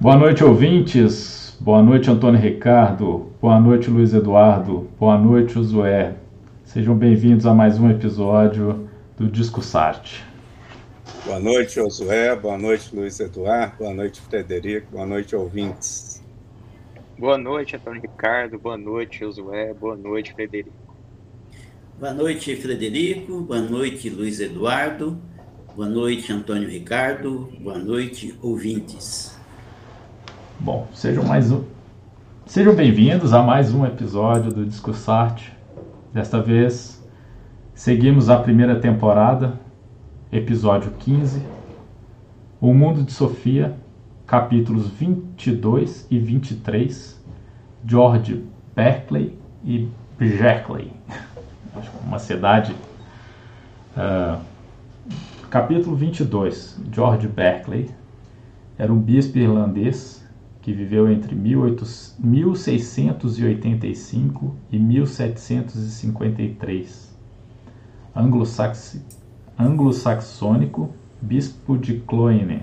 Boa noite, ouvintes. Boa noite, Antônio Ricardo. Boa noite, Luiz Eduardo. Boa noite, Josué. Sejam bem-vindos a mais um episódio do Discussarte. Boa noite, Josué. Boa noite, Luiz Eduardo. Boa noite, Frederico. Boa noite, ouvintes. Boa noite, Antônio Ricardo. Boa noite, Josué. Boa noite, Frederico. Boa noite, Frederico. Boa noite, Luiz Eduardo. Boa noite, Antônio Ricardo. Boa noite, ouvintes. Bom, sejam mais um. Sejam bem-vindos a mais um episódio do Discussarte. Desta vez, seguimos a primeira temporada, episódio 15, O Mundo de Sofia, capítulos 22 e 23, George Berkeley e Berkeley, uma cidade. Uh, capítulo 22, George Berkeley era um bispo irlandês que viveu entre 1685 e 1753. Anglo-saxônico, bispo de Cloyne.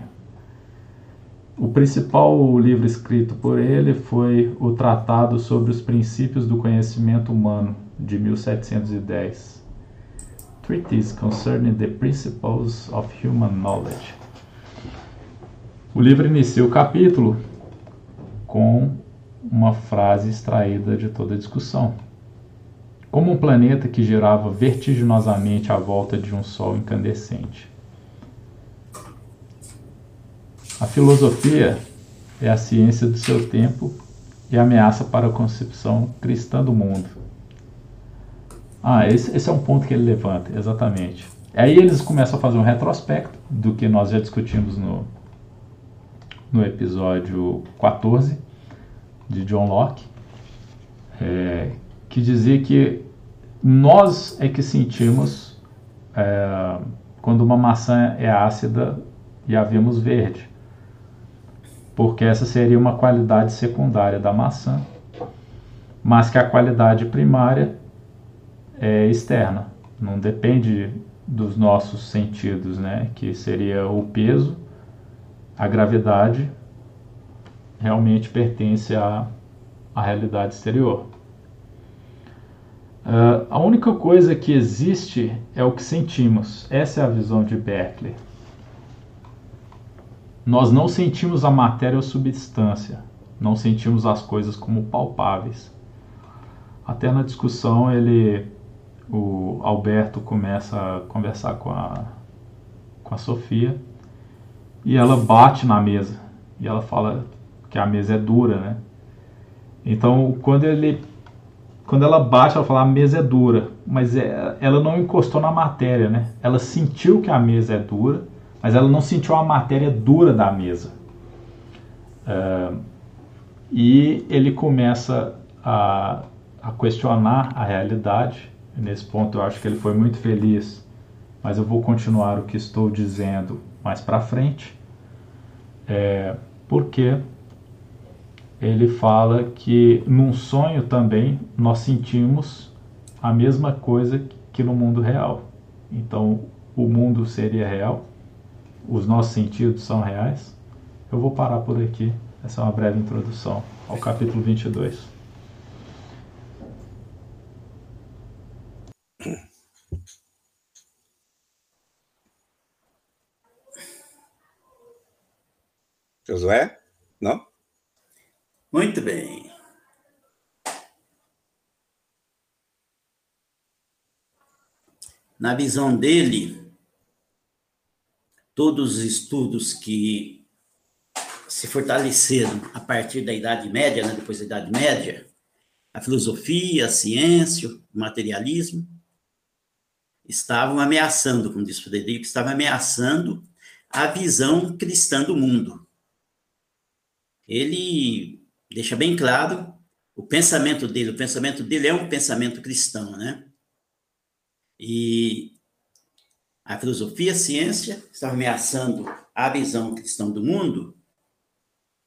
O principal livro escrito por ele foi o Tratado sobre os Princípios do Conhecimento Humano, de 1710. Treatise Concerning the Principles of Human Knowledge. O livro inicia o capítulo com uma frase extraída de toda a discussão. Como um planeta que girava vertiginosamente à volta de um Sol incandescente. A filosofia é a ciência do seu tempo e ameaça para a concepção cristã do mundo. Ah, esse, esse, é um ponto que ele levanta, exatamente. Aí eles começam a fazer um retrospecto do que nós já discutimos no, no episódio 14 de John Locke, é, que dizia que nós é que sentimos é, quando uma maçã é ácida e a vemos verde, porque essa seria uma qualidade secundária da maçã, mas que a qualidade primária é externa, não depende dos nossos sentidos, né? Que seria o peso a gravidade realmente pertence à, à realidade exterior. Uh, a única coisa que existe é o que sentimos. Essa é a visão de Berkeley. Nós não sentimos a matéria ou substância, não sentimos as coisas como palpáveis. Até na discussão ele, o Alberto começa a conversar com a, com a Sofia e ela bate na mesa e ela fala que a mesa é dura, né? Então quando ele quando ela bate, ela fala a mesa é dura, mas é, ela não encostou na matéria, né? Ela sentiu que a mesa é dura, mas ela não sentiu a matéria dura da mesa. Uh, e ele começa a, a questionar a realidade. Nesse ponto eu acho que ele foi muito feliz, mas eu vou continuar o que estou dizendo mais para frente é, porque ele fala que num sonho também nós sentimos a mesma coisa que no mundo real. Então, o mundo seria real, os nossos sentidos são reais. Eu vou parar por aqui. Essa é uma breve introdução ao capítulo 22. Josué? Não? Muito bem. Na visão dele, todos os estudos que se fortaleceram a partir da Idade Média, né, depois da Idade Média, a filosofia, a ciência, o materialismo, estavam ameaçando, como diz Frederico, estavam ameaçando a visão cristã do mundo ele deixa bem claro o pensamento dele. O pensamento dele é um pensamento cristão, né? E a filosofia, a ciência estava ameaçando a visão cristã do mundo,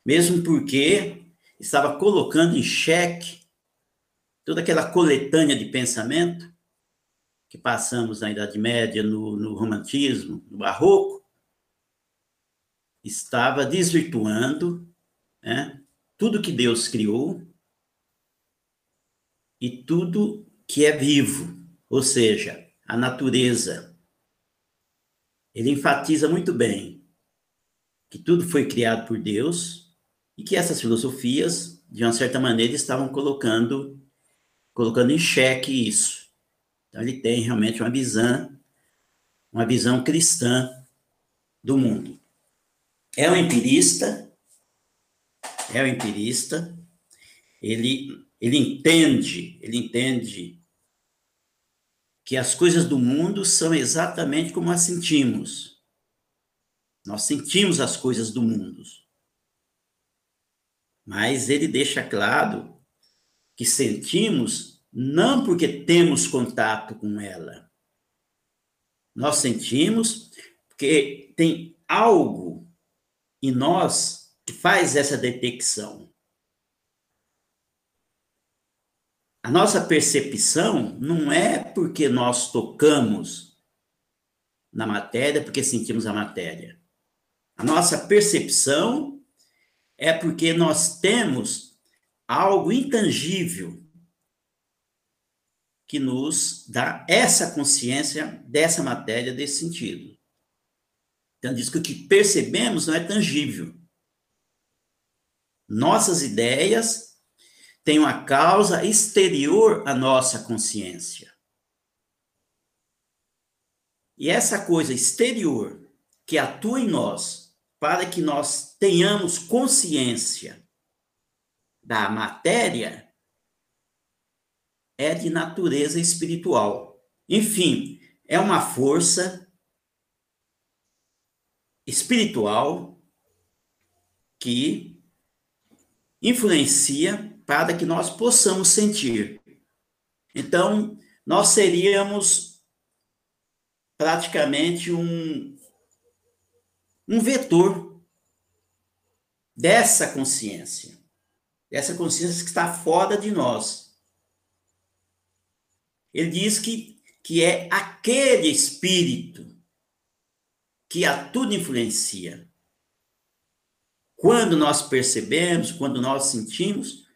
mesmo porque estava colocando em xeque toda aquela coletânea de pensamento que passamos na Idade Média, no, no romantismo, no barroco, estava desvirtuando né? tudo que Deus criou e tudo que é vivo, ou seja, a natureza. Ele enfatiza muito bem que tudo foi criado por Deus e que essas filosofias, de uma certa maneira, estavam colocando colocando em xeque isso. Então ele tem realmente uma visão uma visão cristã do mundo. É um empirista, é um empirista, ele, ele entende, ele entende que as coisas do mundo são exatamente como as sentimos. Nós sentimos as coisas do mundo. Mas ele deixa claro que sentimos não porque temos contato com ela. Nós sentimos porque tem algo em nós faz essa detecção. A nossa percepção não é porque nós tocamos na matéria, porque sentimos a matéria. A nossa percepção é porque nós temos algo intangível que nos dá essa consciência dessa matéria, desse sentido. Então, diz que o que percebemos não é tangível. Nossas ideias têm uma causa exterior à nossa consciência. E essa coisa exterior que atua em nós, para que nós tenhamos consciência da matéria é de natureza espiritual. Enfim, é uma força espiritual que influencia para que nós possamos sentir. Então, nós seríamos praticamente um, um vetor dessa consciência essa consciência que está fora de nós. Ele diz que, que é aquele espírito que a tudo influencia. Quando nós percebemos, quando nós sentimos,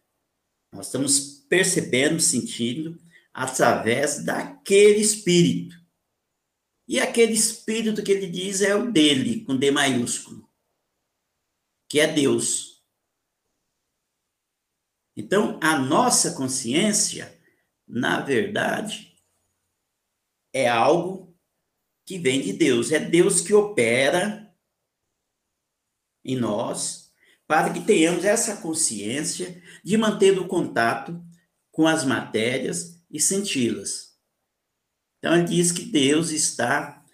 nós estamos percebendo, sentindo, através daquele espírito. E aquele espírito que ele diz é o dele, com D maiúsculo, que é Deus. Então, a nossa consciência, na verdade, é algo que vem de Deus. É Deus que opera em nós para que tenhamos essa consciência de manter o contato com as matérias e senti-las. Então, ele diz que Deus está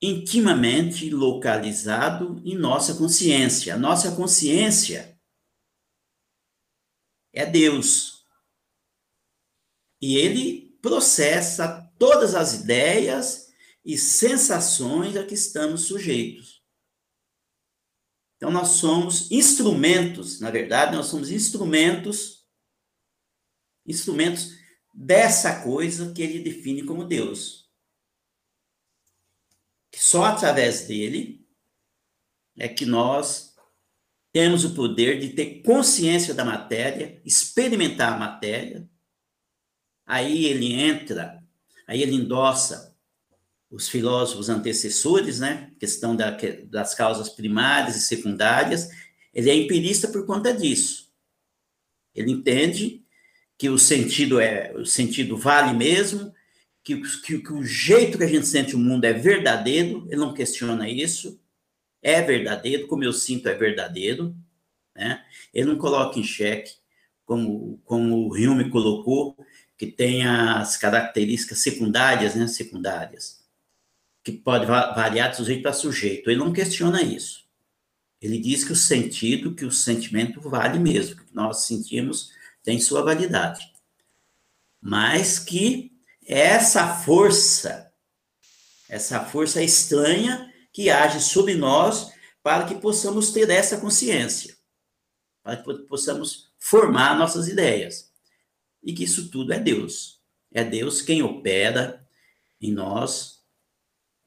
intimamente localizado em nossa consciência. A nossa consciência é Deus. E ele processa todas as ideias e sensações a que estamos sujeitos. Então, nós somos instrumentos, na verdade, nós somos instrumentos, instrumentos dessa coisa que ele define como Deus. Que só através dele é que nós temos o poder de ter consciência da matéria, experimentar a matéria. Aí ele entra, aí ele endossa os filósofos antecessores, né? Questão da, das causas primárias e secundárias. Ele é empirista por conta disso. Ele entende que o sentido é o sentido vale mesmo, que, que, que o jeito que a gente sente o mundo é verdadeiro. Ele não questiona isso é verdadeiro, como eu sinto é verdadeiro, né? Ele não coloca em xeque, como, como o Hume colocou, que tem as características secundárias, né? Secundárias, que pode variar de sujeito para sujeito. Ele não questiona isso. Ele diz que o sentido, que o sentimento vale mesmo, que nós sentimos tem sua validade. Mas que essa força, essa força estranha, que age sobre nós para que possamos ter essa consciência, para que possamos formar nossas ideias. E que isso tudo é Deus. É Deus quem opera em nós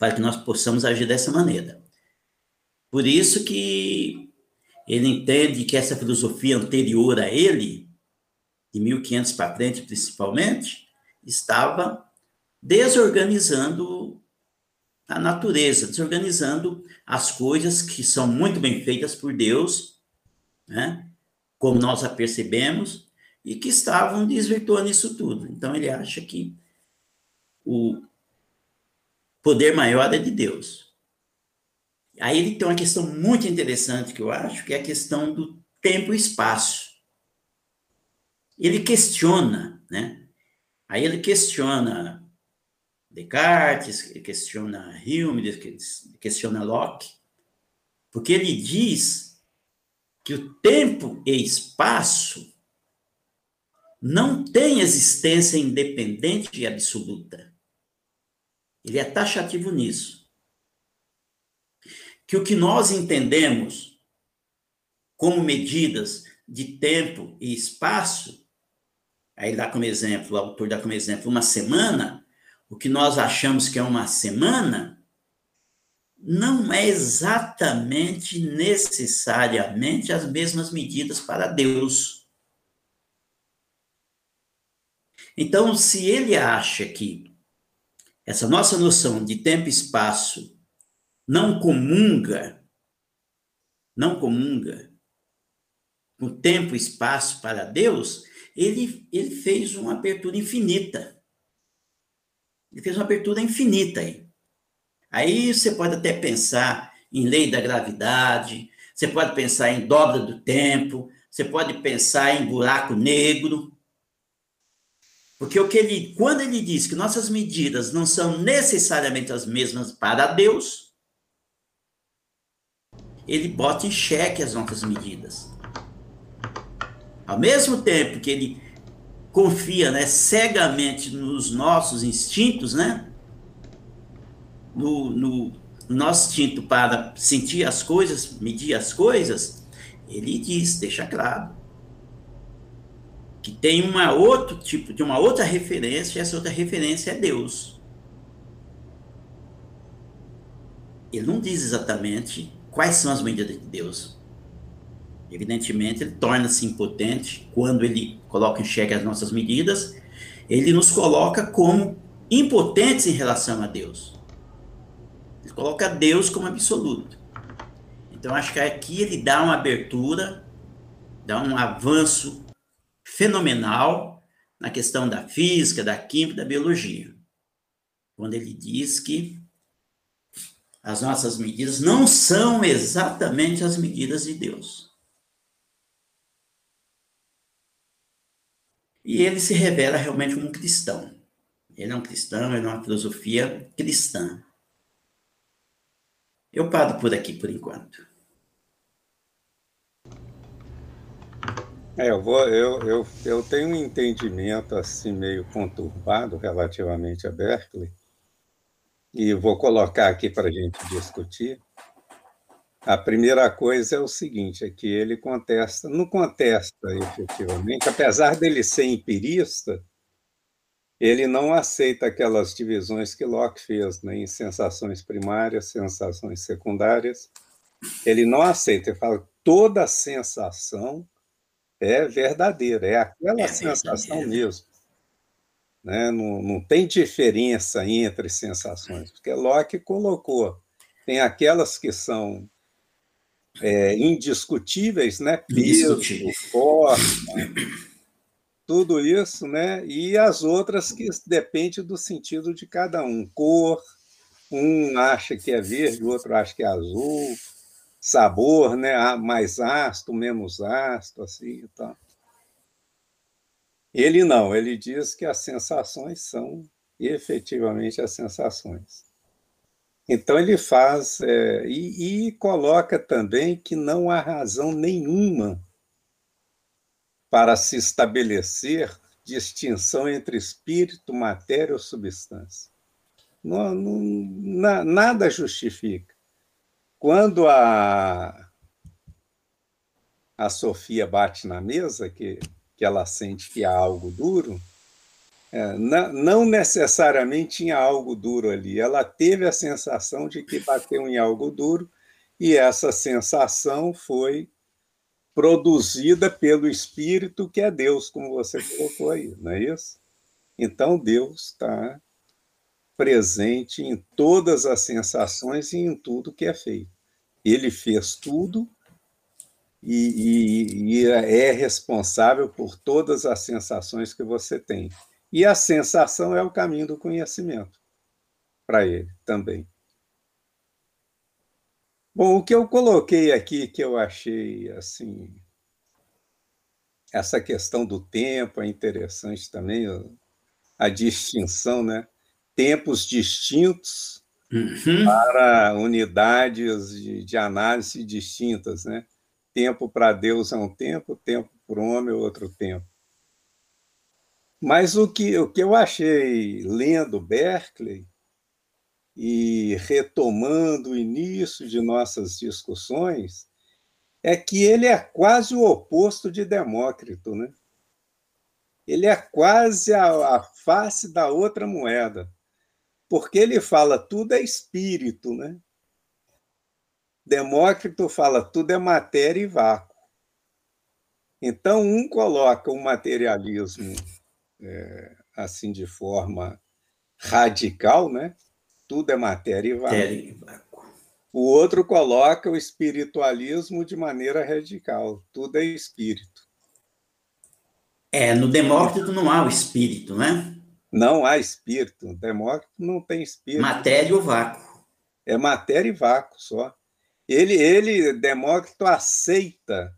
para que nós possamos agir dessa maneira. Por isso que ele entende que essa filosofia anterior a ele, de 1500 para frente principalmente, estava desorganizando a natureza, desorganizando as coisas que são muito bem feitas por Deus, né? como nós a percebemos, e que estavam desvirtuando isso tudo. Então ele acha que o poder maior é de Deus. Aí ele tem uma questão muito interessante que eu acho, que é a questão do tempo e espaço. Ele questiona, né? Aí ele questiona Descartes, questiona Hume, questiona Locke, porque ele diz que o tempo e espaço não têm existência independente e absoluta. Ele é taxativo nisso. Que o que nós entendemos como medidas de tempo e espaço, aí dá como exemplo, o autor dá como exemplo uma semana, o que nós achamos que é uma semana, não é exatamente necessariamente as mesmas medidas para Deus. Então, se ele acha que essa nossa noção de tempo e espaço não comunga, não comunga com tempo e espaço para Deus, ele, ele fez uma abertura infinita. Ele fez uma abertura infinita aí. Aí você pode até pensar em lei da gravidade, você pode pensar em dobra do tempo, você pode pensar em buraco negro. Porque o que ele, quando ele diz que nossas medidas não são necessariamente as mesmas para Deus, ele bota em xeque as nossas medidas. Ao mesmo tempo que ele confia né, cegamente nos nossos instintos, né? No, no nosso instinto para sentir as coisas, medir as coisas, ele diz, deixa claro, que tem uma outro tipo, de uma outra referência, e essa outra referência é Deus. Ele não diz exatamente quais são as medidas de Deus, Evidentemente, ele torna-se impotente quando ele coloca em xeque as nossas medidas, ele nos coloca como impotentes em relação a Deus. Ele coloca Deus como absoluto. Então, acho que aqui ele dá uma abertura, dá um avanço fenomenal na questão da física, da química, da biologia. Quando ele diz que as nossas medidas não são exatamente as medidas de Deus. E ele se revela realmente como um cristão. Ele é um cristão, ele é uma filosofia cristã. Eu paro por aqui por enquanto. É, eu, vou, eu, eu, eu tenho um entendimento assim meio conturbado relativamente a Berkeley, e vou colocar aqui para a gente discutir. A primeira coisa é o seguinte, é que ele contesta, não contesta efetivamente, apesar dele ser empirista, ele não aceita aquelas divisões que Locke fez né, em sensações primárias, sensações secundárias. Ele não aceita, ele fala toda sensação é verdadeira, é aquela é sensação mesmo. Né? Não, não tem diferença entre sensações, porque Locke colocou, tem aquelas que são é, indiscutíveis, né? Peso, força, tudo isso, né? E as outras que depende do sentido de cada um. Cor, um acha que é verde, o outro acha que é azul. Sabor, né? Mais ácido, menos ácido, assim, então. Ele não, ele diz que as sensações são efetivamente as sensações. Então, ele faz é, e, e coloca também que não há razão nenhuma para se estabelecer distinção entre espírito, matéria ou substância. Não, não, na, nada justifica. Quando a, a Sofia bate na mesa, que, que ela sente que há algo duro, é, não necessariamente tinha algo duro ali. Ela teve a sensação de que bateu em algo duro, e essa sensação foi produzida pelo Espírito que é Deus, como você colocou aí, não é isso? Então Deus está presente em todas as sensações e em tudo que é feito. Ele fez tudo e, e, e é responsável por todas as sensações que você tem. E a sensação é o caminho do conhecimento para ele também. Bom, o que eu coloquei aqui que eu achei assim essa questão do tempo é interessante também, a distinção, né? Tempos distintos uhum. para unidades de, de, análise distintas, né? Tempo para Deus é um tempo, tempo para o homem é outro tempo. Mas o que, o que eu achei lendo Berkeley e retomando o início de nossas discussões, é que ele é quase o oposto de Demócrito, né? Ele é quase a, a face da outra moeda, porque ele fala tudo é espírito, né? Demócrito fala tudo é matéria e vácuo. Então, um coloca o materialismo é, assim de forma radical, né? tudo é matéria e vácuo. O outro coloca o espiritualismo de maneira radical, tudo é espírito. É, no Demócrito não há o espírito, né? Não há espírito. Demócrito não tem espírito. Matéria ou vácuo. É matéria e vácuo só. Ele, ele, Demócrito, aceita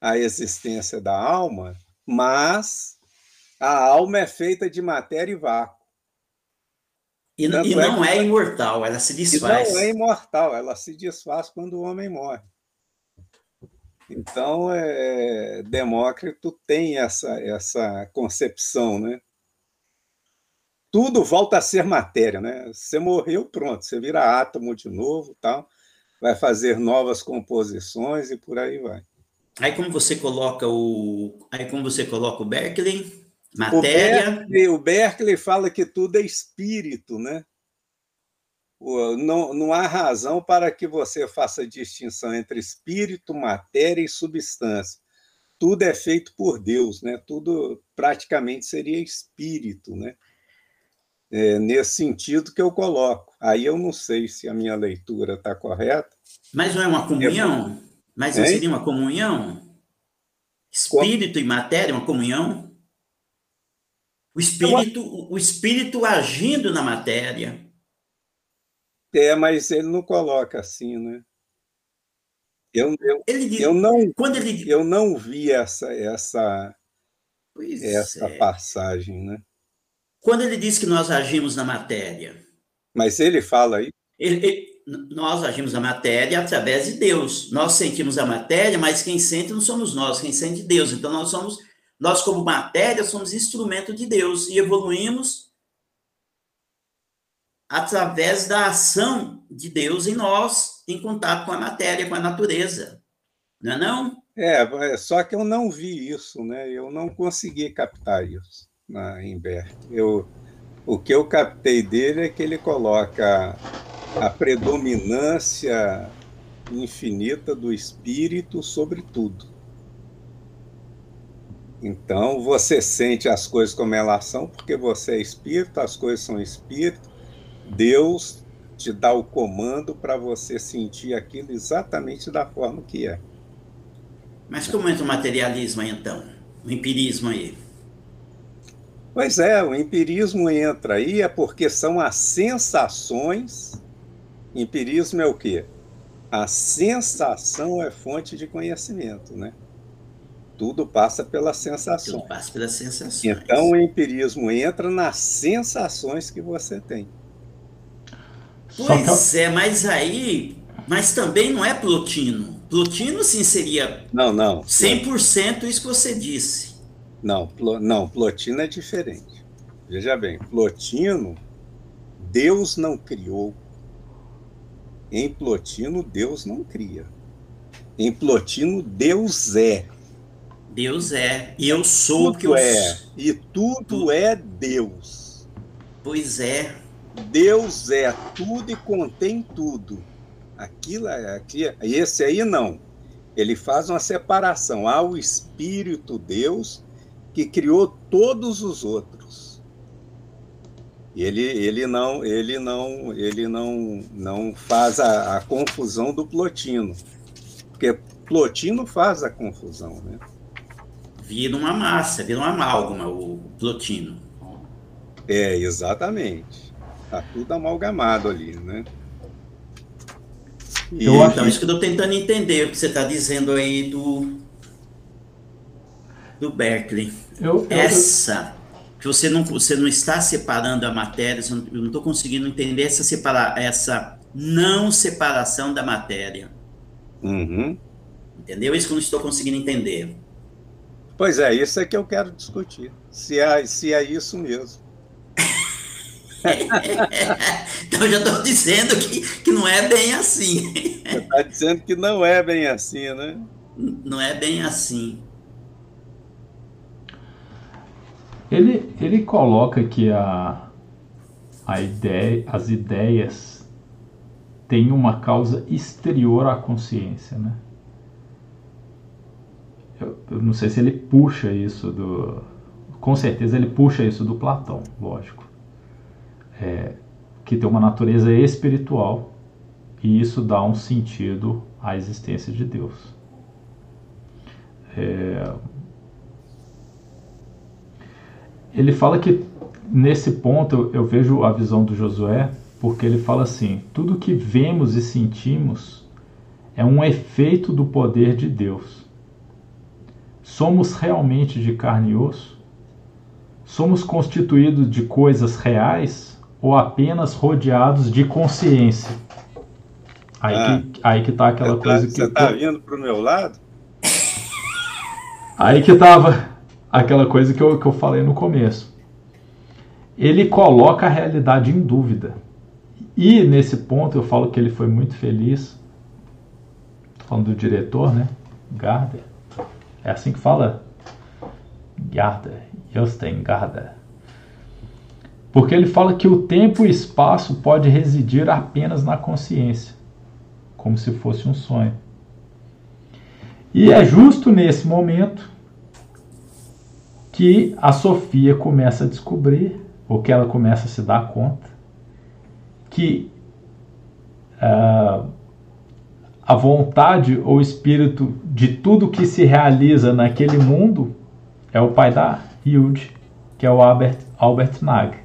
a existência da alma, mas a alma é feita de matéria e vácuo. E, e não é, é imortal, ela se desfaz. não é imortal, ela se desfaz quando o homem morre. Então, é, Demócrito tem essa, essa concepção, né? Tudo volta a ser matéria, né? Você morreu, pronto, você vira átomo de novo, tal, vai fazer novas composições e por aí vai. Aí como você coloca o, aí como você coloca o Berkeley, Matéria. O Berkeley, o Berkeley fala que tudo é espírito, né? Não, não há razão para que você faça distinção entre espírito, matéria e substância. Tudo é feito por Deus, né? Tudo praticamente seria espírito, né? É, nesse sentido que eu coloco. Aí eu não sei se a minha leitura está correta. Mas não é uma comunhão? Mas não seria uma comunhão? Espírito e matéria, uma comunhão? O espírito, o espírito agindo na matéria. É, mas ele não coloca assim, né? Eu, eu, diz, eu não quando ele eu não vi essa essa essa é. passagem, né? Quando ele diz que nós agimos na matéria. Mas ele fala aí. Ele, ele, nós agimos na matéria através de Deus. Nós sentimos a matéria, mas quem sente não somos nós, quem sente Deus. Então nós somos nós, como matéria, somos instrumento de Deus e evoluímos através da ação de Deus em nós, em contato com a matéria, com a natureza. Não é não? É, é só que eu não vi isso, né? Eu não consegui captar isso na Embert. Eu, o que eu captei dele é que ele coloca a predominância infinita do espírito sobre tudo. Então, você sente as coisas como elas são, porque você é espírito, as coisas são espírito. Deus te dá o comando para você sentir aquilo exatamente da forma que é. Mas como entra o materialismo aí, então? O empirismo aí? Pois é, o empirismo entra aí é porque são as sensações. Empirismo é o quê? A sensação é fonte de conhecimento, né? tudo passa pela sensação. Tudo passa pelas sensações. Então o empirismo entra nas sensações que você tem. Pois é, mas aí, mas também não é Plotino. Plotino sim seria Não, não. 100% isso que você disse. Não, não, Plotino é diferente. Veja bem, Plotino Deus não criou. Em Plotino Deus não cria. Em Plotino Deus é. Deus é. E eu sou tudo que eu é. E tudo é Deus. Pois é. Deus é tudo e contém tudo. Aquilo é aqui, esse aí não. Ele faz uma separação. Há o Espírito Deus que criou todos os outros. Ele, ele não ele não ele não não faz a, a confusão do Plotino, porque Plotino faz a confusão, né? Vira uma massa, vira uma amálgama o Plotino. É, exatamente. Tá tudo amalgamado ali, né? E, então, isso que eu estou tentando entender o que você está dizendo aí do, do Berkeley. Eu, eu, essa, que você não, você não está separando a matéria, eu não estou conseguindo entender essa, separa, essa não separação da matéria. Uhum. Entendeu? Isso que eu não estou conseguindo entender. Pois é, isso é que eu quero discutir. Se é, se é isso mesmo. então já estou dizendo que, que não é bem assim. Você está dizendo que não é bem assim, né? Não é bem assim. Ele, ele coloca que a, a ideia, as ideias têm uma causa exterior à consciência, né? Eu, eu não sei se ele puxa isso do. Com certeza ele puxa isso do Platão, lógico é, que tem uma natureza espiritual e isso dá um sentido à existência de Deus. É, ele fala que nesse ponto eu, vejo a visão do Josué, porque ele fala assim: tudo que vemos e sentimos é um efeito do poder de Deus. Somos realmente de carne e osso? Somos constituídos de coisas reais ou apenas rodeados de consciência? Aí, ah, que, aí que tá aquela tá, coisa que. Você tá vindo pro meu lado? Aí que tava aquela coisa que eu, que eu falei no começo. Ele coloca a realidade em dúvida. E nesse ponto eu falo que ele foi muito feliz. Tô falando do diretor, né? Garder. É assim que fala? Garder. Justin Garder. Porque ele fala que o tempo e espaço pode residir apenas na consciência, como se fosse um sonho. E é justo nesse momento que a Sofia começa a descobrir, ou que ela começa a se dar conta, que uh, a vontade ou espírito de tudo que se realiza naquele mundo é o pai da Hilde, que é o Albert, Albert Nag.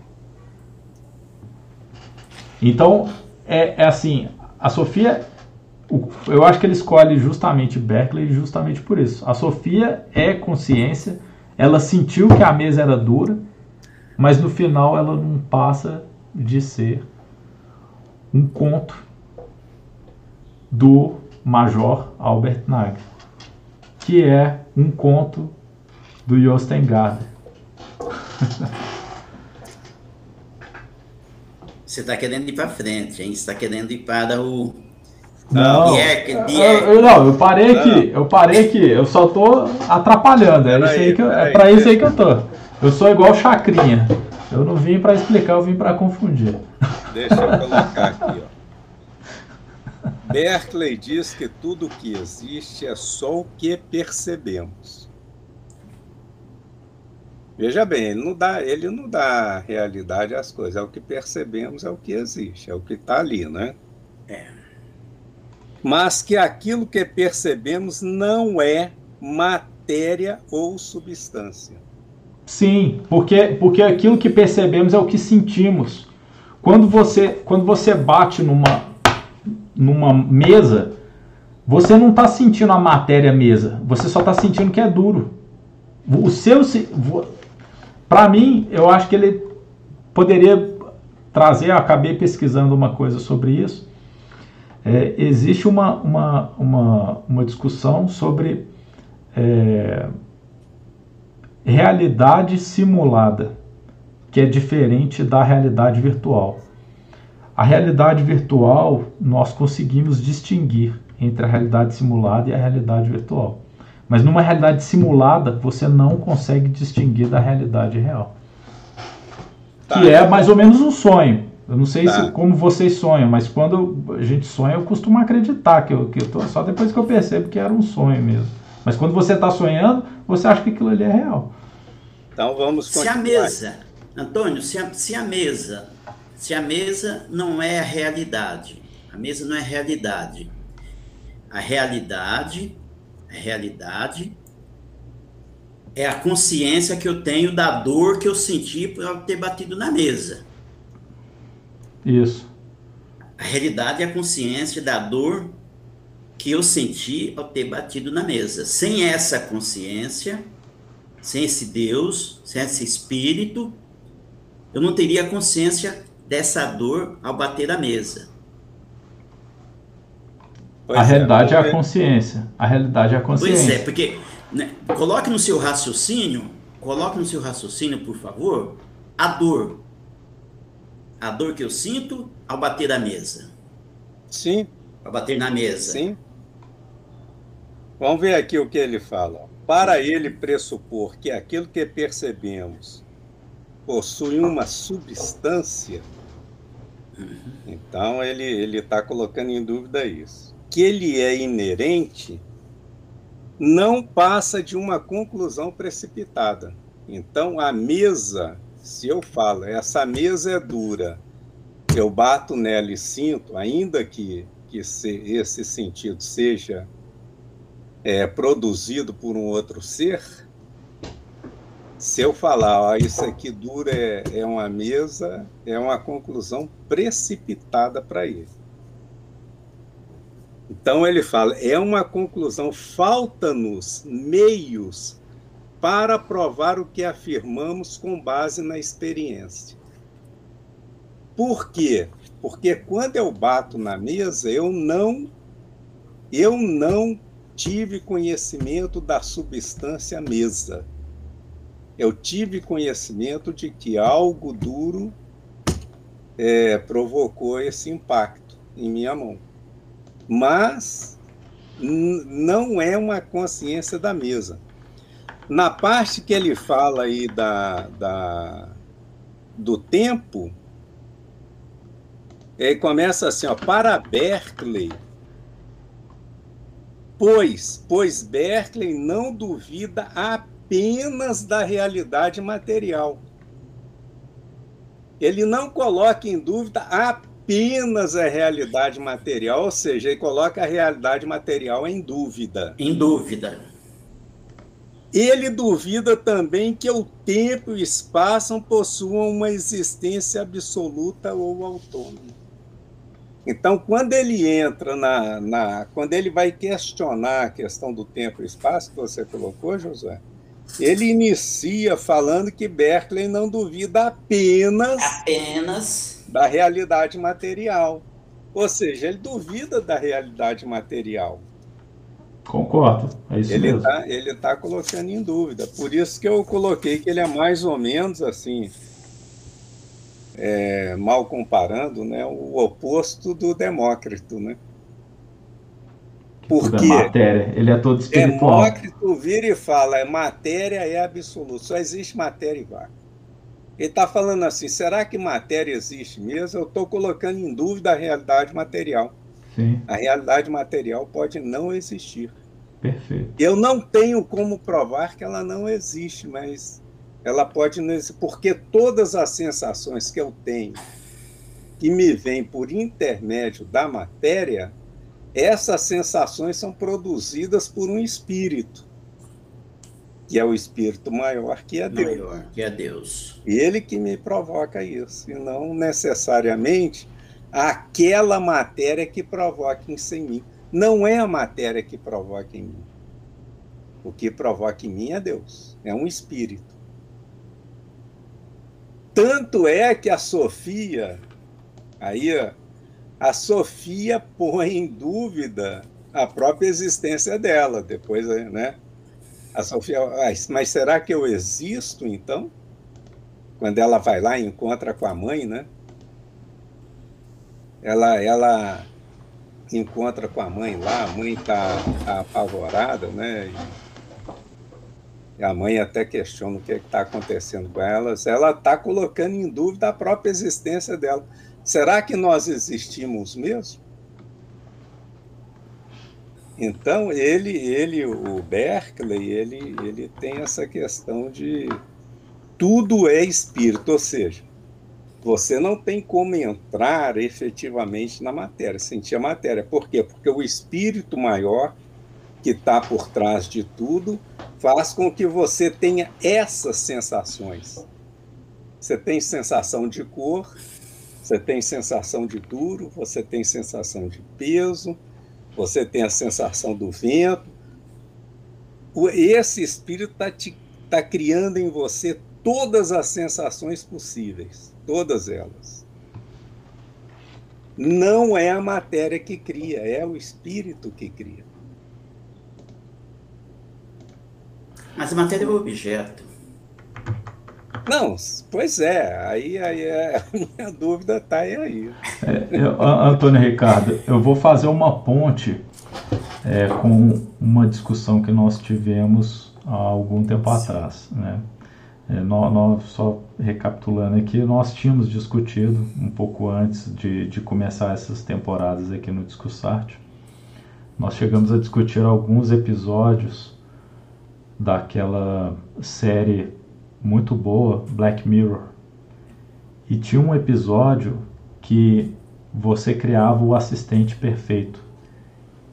Então, é, é assim, a Sofia, eu acho que ele escolhe justamente Berkeley justamente por isso. A Sofia é consciência, ela sentiu que a mesa era dura, mas no final ela não passa de ser um conto do Major Albert Nag, que é um conto do Jostein Garder. Você está querendo ir para frente, hein? Você está querendo ir para o. Não, Dierk, Dierk. Eu, não, eu parei não. aqui, eu parei aqui, eu só tô atrapalhando, é, isso aí, que eu, é para isso aí que eu tô. Eu sou igual Chacrinha, eu não vim para explicar, eu vim para confundir. Deixa eu colocar aqui, ó. Berkeley diz que tudo que existe é só o que percebemos. Veja bem, ele não dá, ele não dá realidade às coisas, é o que percebemos, é o que existe, é o que está ali, né? É. Mas que aquilo que percebemos não é matéria ou substância. Sim, porque, porque aquilo que percebemos é o que sentimos. Quando você, quando você bate numa, numa mesa, você não está sentindo a matéria mesa, você só está sentindo que é duro. O seu, para mim, eu acho que ele poderia trazer, acabei pesquisando uma coisa sobre isso. É, existe uma, uma, uma, uma, discussão sobre é, realidade simulada, que é diferente da realidade virtual. A realidade virtual, nós conseguimos distinguir entre a realidade simulada e a realidade virtual. Mas numa realidade simulada, você não consegue distinguir da realidade real. Tá, que é mais ou menos um sonho. Eu não sei tá. se, como vocês sonham, mas quando a gente sonha, eu costumo acreditar que eu, que eu tô só depois que eu percebo que era um sonho mesmo. Mas quando você está sonhando, você acha que aquilo ali é real. Então vamos continuar. Se a mesa, Antônio, se a, se a mesa, se a mesa não é a realidade, a mesa não é realidade. A realidade, a realidade é a consciência que eu tenho da dor que eu senti por ter batido na mesa. Isso. A realidade é a consciência da dor que eu senti ao ter batido na mesa. Sem essa consciência, sem esse Deus, sem esse espírito, eu não teria consciência dessa dor ao bater na mesa. Pois a é, realidade é, a consciência. A realidade é a consciência. Pois é, porque né, coloque no seu raciocínio, coloque no seu raciocínio, por favor, a dor a dor que eu sinto ao bater na mesa. Sim. Ao bater na mesa. Sim. Vamos ver aqui o que ele fala. Para ele pressupor que aquilo que percebemos possui uma substância, uhum. então ele está colocando em dúvida isso. Que ele é inerente não passa de uma conclusão precipitada. Então, a mesa se eu falo, essa mesa é dura, eu bato nela e sinto, ainda que, que se, esse sentido seja é, produzido por um outro ser, se eu falar, ó, isso aqui dura é, é uma mesa, é uma conclusão precipitada para ele. Então ele fala, é uma conclusão, falta-nos meios para provar o que afirmamos com base na experiência. Por quê? Porque quando eu bato na mesa, eu não eu não tive conhecimento da substância mesa. Eu tive conhecimento de que algo duro é, provocou esse impacto em minha mão. Mas não é uma consciência da mesa. Na parte que ele fala aí da, da, do tempo, ele começa assim, ó, para Berkeley, pois, pois Berkeley não duvida apenas da realidade material. Ele não coloca em dúvida apenas a realidade material, ou seja, ele coloca a realidade material em dúvida. Em dúvida. Ele duvida também que o tempo e o espaço possuam uma existência absoluta ou autônoma. Então, quando ele entra na, na, Quando ele vai questionar a questão do tempo e espaço que você colocou, José, ele inicia falando que Berkeley não duvida apenas. Apenas. Da realidade material. Ou seja, ele duvida da realidade material. Concordo, é isso ele mesmo. Tá, ele está colocando em dúvida. Por isso que eu coloquei que ele é mais ou menos assim, é, mal comparando, né, o oposto do Demócrito, né? Porque matéria, ele é todo espiritual. Demócrito vira e fala, matéria é absoluta, só existe matéria e vácuo. Ele está falando assim, será que matéria existe mesmo? Eu estou colocando em dúvida a realidade material. Sim. A realidade material pode não existir. Perfeito. Eu não tenho como provar que ela não existe, mas ela pode não existir, porque todas as sensações que eu tenho que me vêm por intermédio da matéria, essas sensações são produzidas por um espírito, que é o espírito maior que é Deus. Maior que é Deus. Ele que me provoca isso, e não necessariamente aquela matéria que provoca isso em mim. Não é a matéria que provoca em mim. O que provoca em mim é Deus, é um espírito. Tanto é que a Sofia, aí a Sofia põe em dúvida a própria existência dela, depois, né? A Sofia, ah, mas será que eu existo então? Quando ela vai lá e encontra com a mãe, né? Ela, ela encontra com a mãe lá, a mãe está tá apavorada, né? E a mãe até questiona o que é está acontecendo com elas. Ela está colocando em dúvida a própria existência dela. Será que nós existimos mesmo? Então ele, ele, o Berkeley, ele, ele tem essa questão de tudo é espírito, ou seja, você não tem como entrar efetivamente na matéria, sentir a matéria. Por quê? Porque o espírito maior que está por trás de tudo faz com que você tenha essas sensações. Você tem sensação de cor, você tem sensação de duro, você tem sensação de peso, você tem a sensação do vento. Esse espírito está tá criando em você todas as sensações possíveis, todas elas. Não é a matéria que cria, é o espírito que cria. Mas a matéria é o objeto. Não, pois é, aí, aí é, a minha dúvida está aí. É, eu, Antônio Ricardo, eu vou fazer uma ponte é, com uma discussão que nós tivemos há algum tempo Sim. atrás. Né? É, nós, nós, só recapitulando aqui, nós tínhamos discutido um pouco antes de, de começar essas temporadas aqui no Discussarte. Nós chegamos a discutir alguns episódios daquela série muito boa, Black Mirror. E tinha um episódio que você criava o assistente perfeito,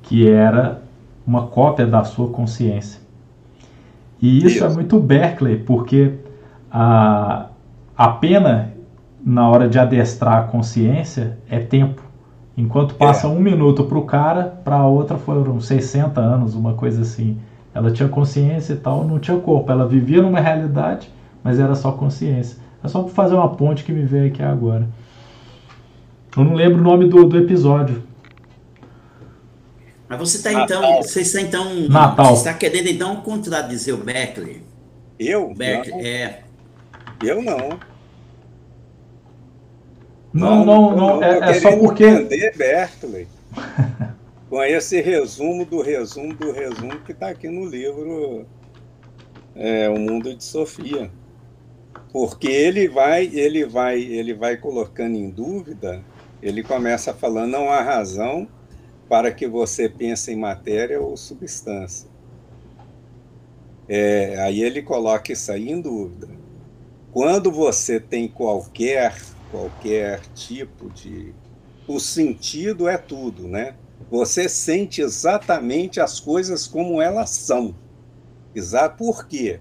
que era uma cópia da sua consciência. E isso, isso. é muito Berkeley, porque a, a pena na hora de adestrar a consciência é tempo. Enquanto passa é. um minuto para o cara, para a outra foram 60 anos, uma coisa assim. Ela tinha consciência e tal, não tinha corpo. Ela vivia numa realidade mas era só consciência. É só fazer uma ponte que me veio aqui agora. Eu não lembro o nome do, do episódio. Mas você está então, você está então, Natal. Você está querendo então contradizer o Beckley? Eu? Beckley, é. Eu não. Não, não, não, é, é só porque. entender Berkeley. com esse resumo do resumo do resumo que está aqui no livro é, O Mundo de Sofia porque ele vai, ele vai, ele vai colocando em dúvida, ele começa falando não há razão para que você pense em matéria ou substância. É, aí ele coloca isso aí em dúvida. Quando você tem qualquer qualquer tipo de o sentido é tudo, né? Você sente exatamente as coisas como elas são. Exato por quê?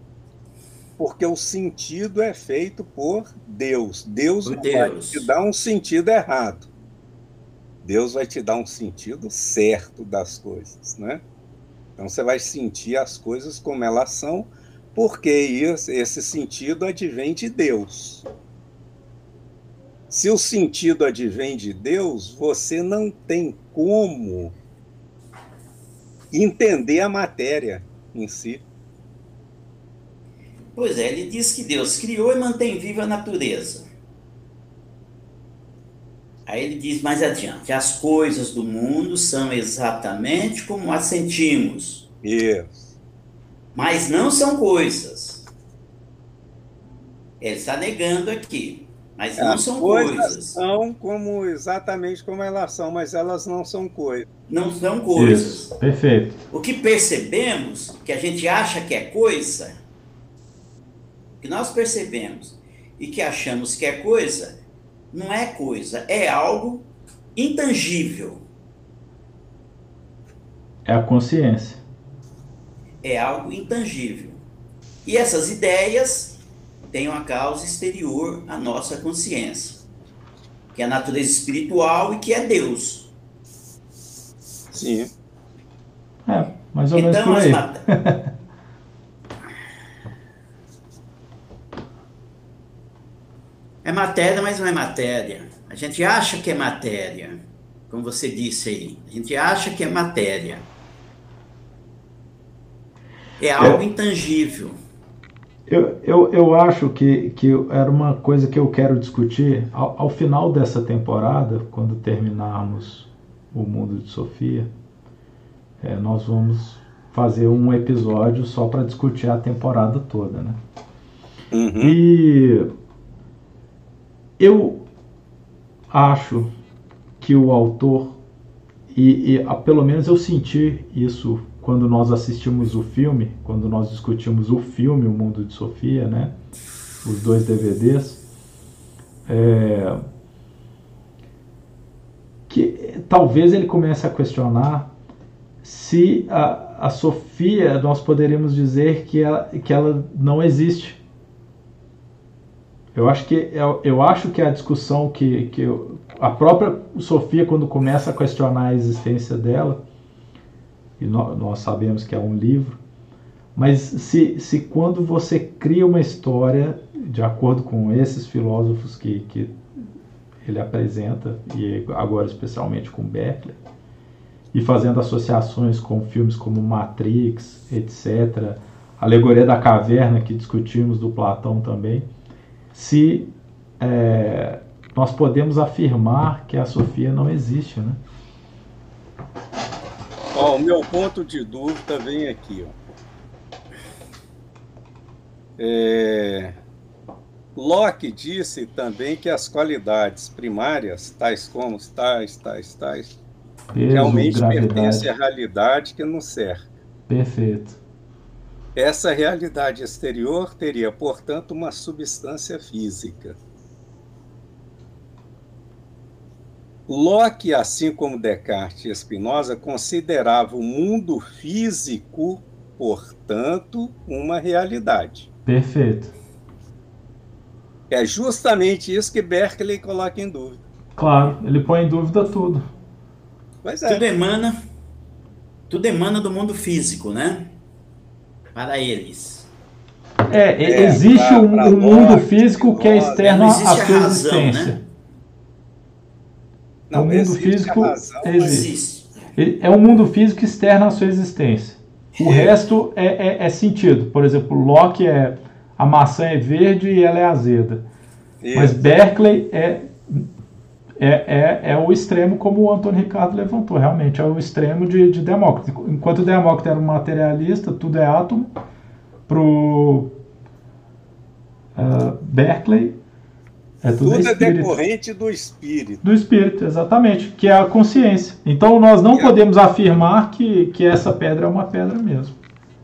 porque o sentido é feito por Deus. Deus, por Deus. vai te dar um sentido errado. Deus vai te dar um sentido certo das coisas, né? Então você vai sentir as coisas como elas são, porque esse sentido advém de Deus. Se o sentido advém de Deus, você não tem como entender a matéria em si. Pois é, ele diz que Deus criou e mantém viva a natureza. Aí ele diz mais adiante: as coisas do mundo são exatamente como as sentimos. Isso. Mas não são coisas. Ele está negando aqui. Mas não as são coisas. coisas. São como exatamente como elas são, mas elas não são coisas. Não são coisas. Isso. Perfeito. O que percebemos, que a gente acha que é coisa, que nós percebemos e que achamos que é coisa, não é coisa, é algo intangível. É a consciência. É algo intangível. E essas ideias têm uma causa exterior à nossa consciência, que é a natureza espiritual e que é Deus. Sim. É, mais ou menos então, por aí. É matéria, mas não é matéria. A gente acha que é matéria, como você disse aí. A gente acha que é matéria. É algo é, intangível. Eu, eu, eu acho que, que era uma coisa que eu quero discutir ao, ao final dessa temporada, quando terminarmos o mundo de Sofia, é, nós vamos fazer um episódio só para discutir a temporada toda, né? Uhum. E eu acho que o autor, e, e pelo menos eu senti isso quando nós assistimos o filme, quando nós discutimos o filme O Mundo de Sofia, né? Os dois DVDs. É, que talvez ele comece a questionar se a, a Sofia nós poderíamos dizer que ela, que ela não existe. Eu acho que eu, eu acho que a discussão que, que eu, a própria Sofia quando começa a questionar a existência dela e nós, nós sabemos que é um livro, mas se, se quando você cria uma história de acordo com esses filósofos que, que ele apresenta e agora especialmente com Berkeley e fazendo associações com filmes como Matrix, etc., Alegoria da Caverna que discutimos do Platão também se é, nós podemos afirmar que a Sofia não existe, né? Ó, o meu ponto de dúvida vem aqui, ó. É... Locke disse também que as qualidades primárias, tais como tais, tais, tais, Peso, realmente gravidade. pertencem à realidade que nos cerca. Perfeito. Essa realidade exterior teria, portanto, uma substância física. Locke, assim como Descartes e Spinoza, considerava o mundo físico, portanto, uma realidade. Perfeito. É justamente isso que Berkeley coloca em dúvida. Claro, ele põe em dúvida tudo. Pois é. Tudo emana, tudo emana do mundo físico, né? para eles. É, é existe pra, um, pra um mundo físico que é externo à sua razão, existência. Né? Não, o mundo físico razão, existe. É um mundo físico externo à sua existência. O é. resto é, é, é, sentido. Por exemplo, Locke é a maçã é verde e ela é azeda. Isso. Mas Berkeley é, é, é, é, o extremo como o Antônio Ricardo levantou. Realmente é o extremo de, de Demócrito. Enquanto Demócrito era um materialista, tudo é átomo, para uh, Berkeley é tudo, tudo é decorrente do espírito. Do espírito, exatamente, que é a consciência. Então nós não é. podemos afirmar que, que essa pedra é uma pedra mesmo.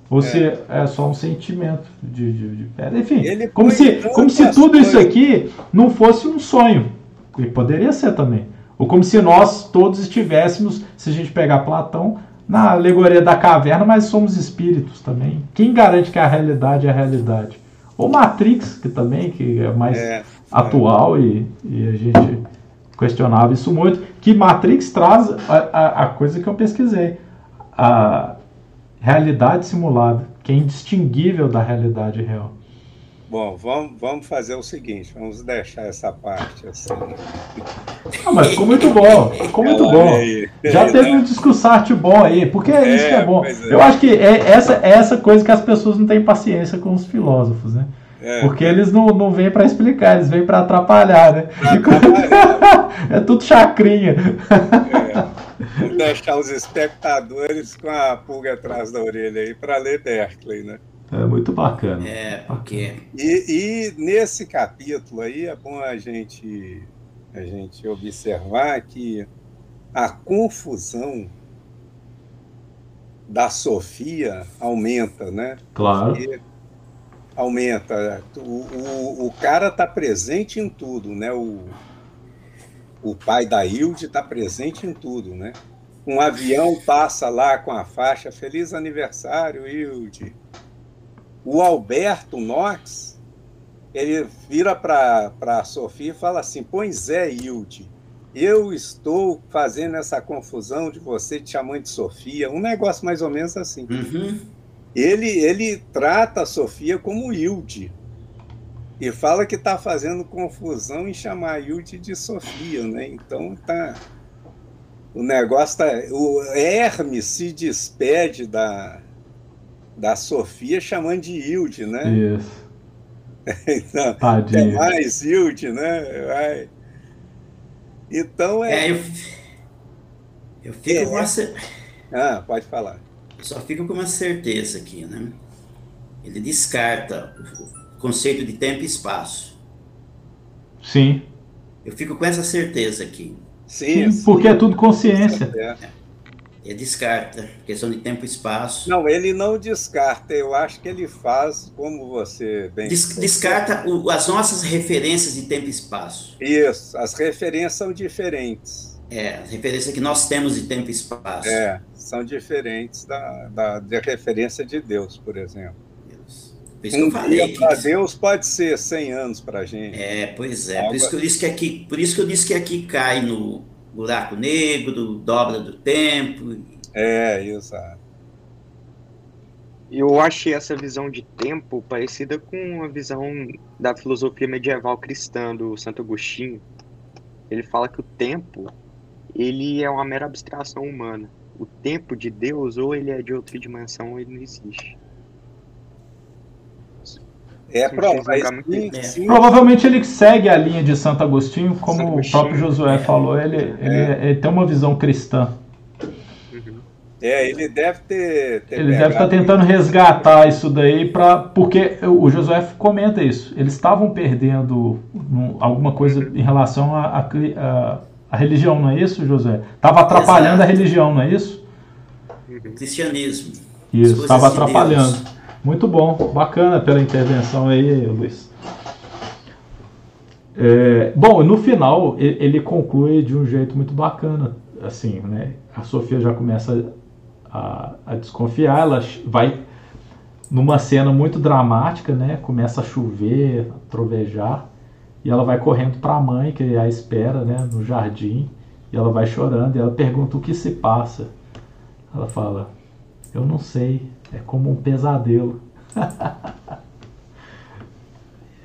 Ou é. se é só um sentimento de, de, de pedra. Enfim, como se, como se tudo isso aqui não fosse um sonho. E poderia ser também. Ou como se nós todos estivéssemos, se a gente pegar Platão, na alegoria da caverna, mas somos espíritos também. Quem garante que a realidade é a realidade? Ou Matrix, que também que é mais é, atual é. E, e, a gente questionava isso muito. Que Matrix traz a, a, a coisa que eu pesquisei. A realidade simulada, que é indistinguível da realidade real. Bom, vamos, vamos fazer o seguinte, vamos deixar essa parte assim. Ah, mas ficou muito bom, ficou muito Ela bom. Aí, Já aí, teve né? um discussarte bom aí, porque é, isso que é bom. É. Eu acho que é essa, é essa coisa que as pessoas não têm paciência com os filósofos, né? É. Porque eles não, não vêm para explicar, eles vêm para atrapalhar, né? Atrapalhar. é tudo chacrinha. É. Vamos deixar os espectadores com a pulga atrás da orelha aí para ler Berkeley, né? É muito bacana. É, porque. E, e, nesse capítulo aí é bom a gente, a gente observar que a confusão da Sofia aumenta, né? Claro. Porque aumenta. O, o, o cara está presente em tudo, né? O, o pai da Hilde está presente em tudo, né? Um avião passa lá com a faixa Feliz aniversário, Hilde o Alberto Knox, ele vira para a Sofia e fala assim: Pois é, Hilde, eu estou fazendo essa confusão de você te chamando de Sofia, um negócio mais ou menos assim. Uhum. Ele, ele trata a Sofia como Hilde e fala que está fazendo confusão em chamar a Hilde de Sofia, né? Então tá. O negócio tá. O Hermes se despede da, da Sofia chamando de Hilde, né? Isso. então, é mais Hilde, né? Vai. Então é. é eu, eu fico é, com uma. Ah, pode falar. Eu só fico com uma certeza aqui, né? Ele descarta o conceito de tempo e espaço. Sim. Eu fico com essa certeza aqui. Sim, sim porque é tudo consciência. É. Ele descarta, questão de tempo e espaço. Não, ele não descarta, eu acho que ele faz como você bem. Des descarta o, as nossas referências de tempo e espaço. Isso, as referências são diferentes. É, as referências que nós temos de tempo e espaço. É, são diferentes da, da, da referência de Deus, por exemplo. Por isso um que eu falei. Para Deus pode ser 100 anos para a gente. É, pois é. Por isso que eu disse que aqui, por isso que eu disse que aqui cai no buraco negro, dobra do tempo. É, exato. Eu achei essa visão de tempo parecida com a visão da filosofia medieval cristã do Santo Agostinho. Ele fala que o tempo ele é uma mera abstração humana. O tempo de Deus ou ele é de outra dimensão ou ele não existe. É, pronto, sim, sim. Provavelmente ele segue a linha de Santo Agostinho, como Santo Agostinho, o próprio Josué é. falou, ele, é. Ele, ele, tem uma visão cristã. Uhum. É, ele deve ter. ter ele deve estar tá tentando resgatar isso daí, pra, porque o Josué comenta isso. Eles estavam perdendo alguma coisa em relação à a, a, a, religião, não é isso, Josué? Estava atrapalhando Exato. a religião, não é isso? O cristianismo. Isso, estava atrapalhando. Muito bom, bacana pela intervenção aí, Luiz. É, bom, no final ele conclui de um jeito muito bacana, assim, né? A Sofia já começa a, a desconfiar, ela vai numa cena muito dramática, né? Começa a chover, a trovejar, e ela vai correndo para a mãe que a espera, né? No jardim, e ela vai chorando, e ela pergunta o que se passa. Ela fala: "Eu não sei, é como um pesadelo.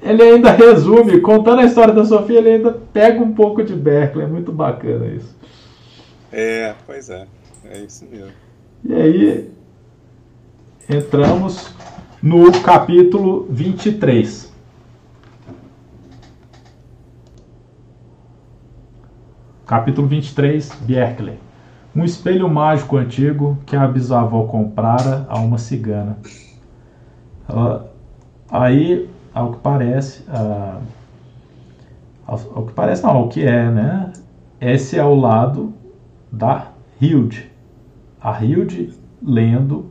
ele ainda resume, contando a história da Sofia, ele ainda pega um pouco de Berkeley. É muito bacana isso. É, pois é. É isso mesmo. E aí, entramos no capítulo 23. Capítulo 23, Berkeley. Um espelho mágico antigo que a bisavó comprara a uma cigana. Aí, ao que parece, ao, ao, que parece não, ao que é, né? Esse é o lado da Hilde. A Hilde lendo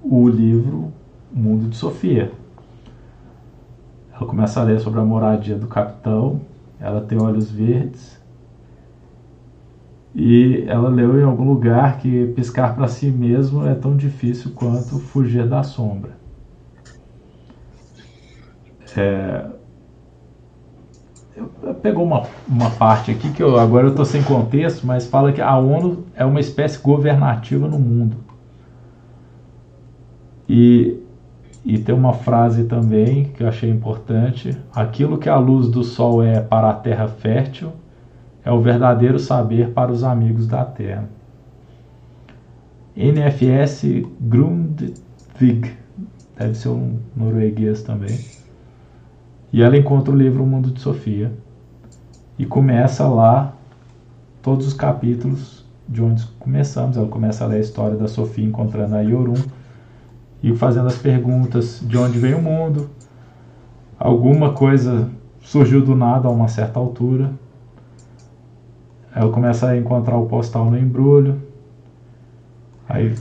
o livro Mundo de Sofia. Ela começa a ler sobre a moradia do capitão. Ela tem olhos verdes e ela leu em algum lugar que piscar para si mesmo é tão difícil quanto fugir da sombra. É, pegou uma, uma parte aqui que eu, agora eu estou sem contexto, mas fala que a ONU é uma espécie governativa no mundo. E, e tem uma frase também que eu achei importante: aquilo que a luz do sol é para a terra fértil é o verdadeiro saber para os amigos da Terra. NFS Grundtvig, deve ser um norueguês também. E ela encontra o livro O Mundo de Sofia e começa lá todos os capítulos de onde começamos. Ela começa a ler a história da Sofia encontrando a Yorun e fazendo as perguntas de onde vem o mundo. Alguma coisa surgiu do nada a uma certa altura ela começa a encontrar o postal no embrulho. Aí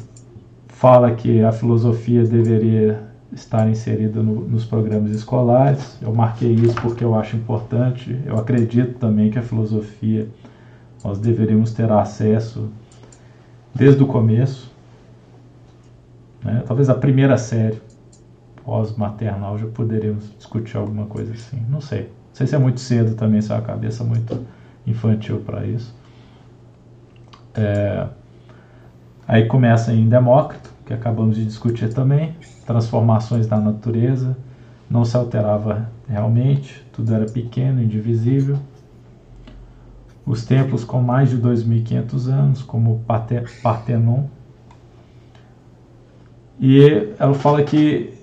fala que a filosofia deveria estar inserida no, nos programas escolares. Eu marquei isso porque eu acho importante. Eu acredito também que a filosofia nós deveríamos ter acesso desde o começo. Né? Talvez a primeira série pós-maternal já poderíamos discutir alguma coisa assim. Não sei. Não sei se é muito cedo também, se é uma cabeça muito infantil para isso. É, aí começa em Demócrito, que acabamos de discutir também, transformações da natureza, não se alterava realmente, tudo era pequeno, indivisível. Os templos com mais de 2.500 anos, como Partenon. E ela fala que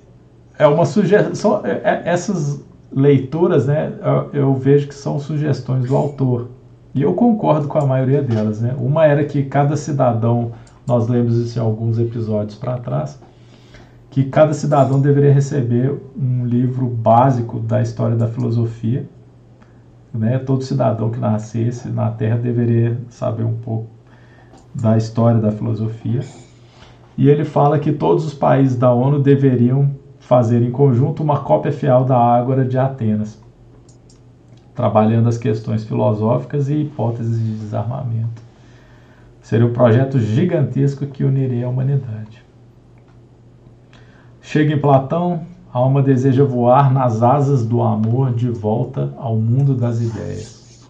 é uma sugestão, é, é, essas leituras, né, eu, vejo que são sugestões do autor. E eu concordo com a maioria delas. Né? Uma era que cada cidadão, nós lemos isso em alguns episódios para trás, que cada cidadão deveria receber um livro básico da história da filosofia, né, todo cidadão que nascesse na Terra deveria saber um pouco da história da filosofia. E ele fala que todos os países da ONU deveriam fazer em conjunto uma cópia fiel da Ágora de Atenas, trabalhando as questões filosóficas e hipóteses de desarmamento. Seria um projeto gigantesco que uniria a humanidade. Chega em Platão, a alma deseja voar nas asas do amor de volta ao mundo das ideias,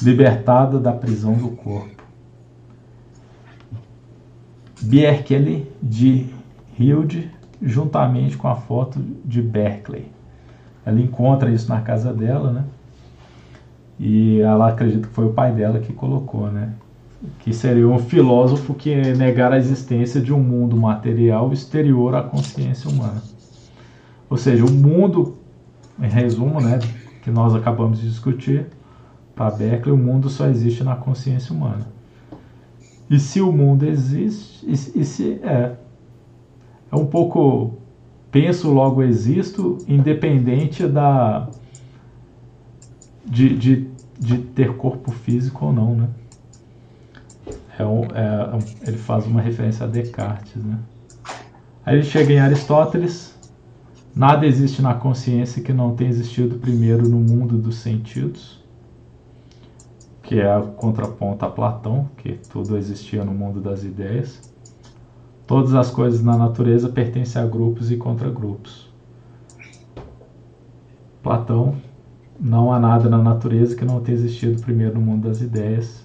libertada da prisão do corpo. Berkeley de Hilde, juntamente com a foto de Berkeley. Ela encontra isso na casa dela, né? E ela acredita que foi o pai dela que colocou, né? Que seria um filósofo que negara a existência de um mundo material exterior à consciência humana. Ou seja, o mundo, em resumo, né, que nós acabamos de discutir, para Berkeley, o mundo só existe na consciência humana. E se o mundo existe, e se é, é um pouco penso logo existo, independente da de, de, de ter corpo físico ou não, né? É um, é, ele faz uma referência a Descartes, né? Aí ele chega em Aristóteles, Nada existe na consciência que não tenha existido primeiro no mundo dos sentidos, que é a contraponto a Platão, que tudo existia no mundo das ideias. Todas as coisas na natureza pertencem a grupos e contragrupos. Platão, não há nada na natureza que não tenha existido primeiro no mundo das ideias.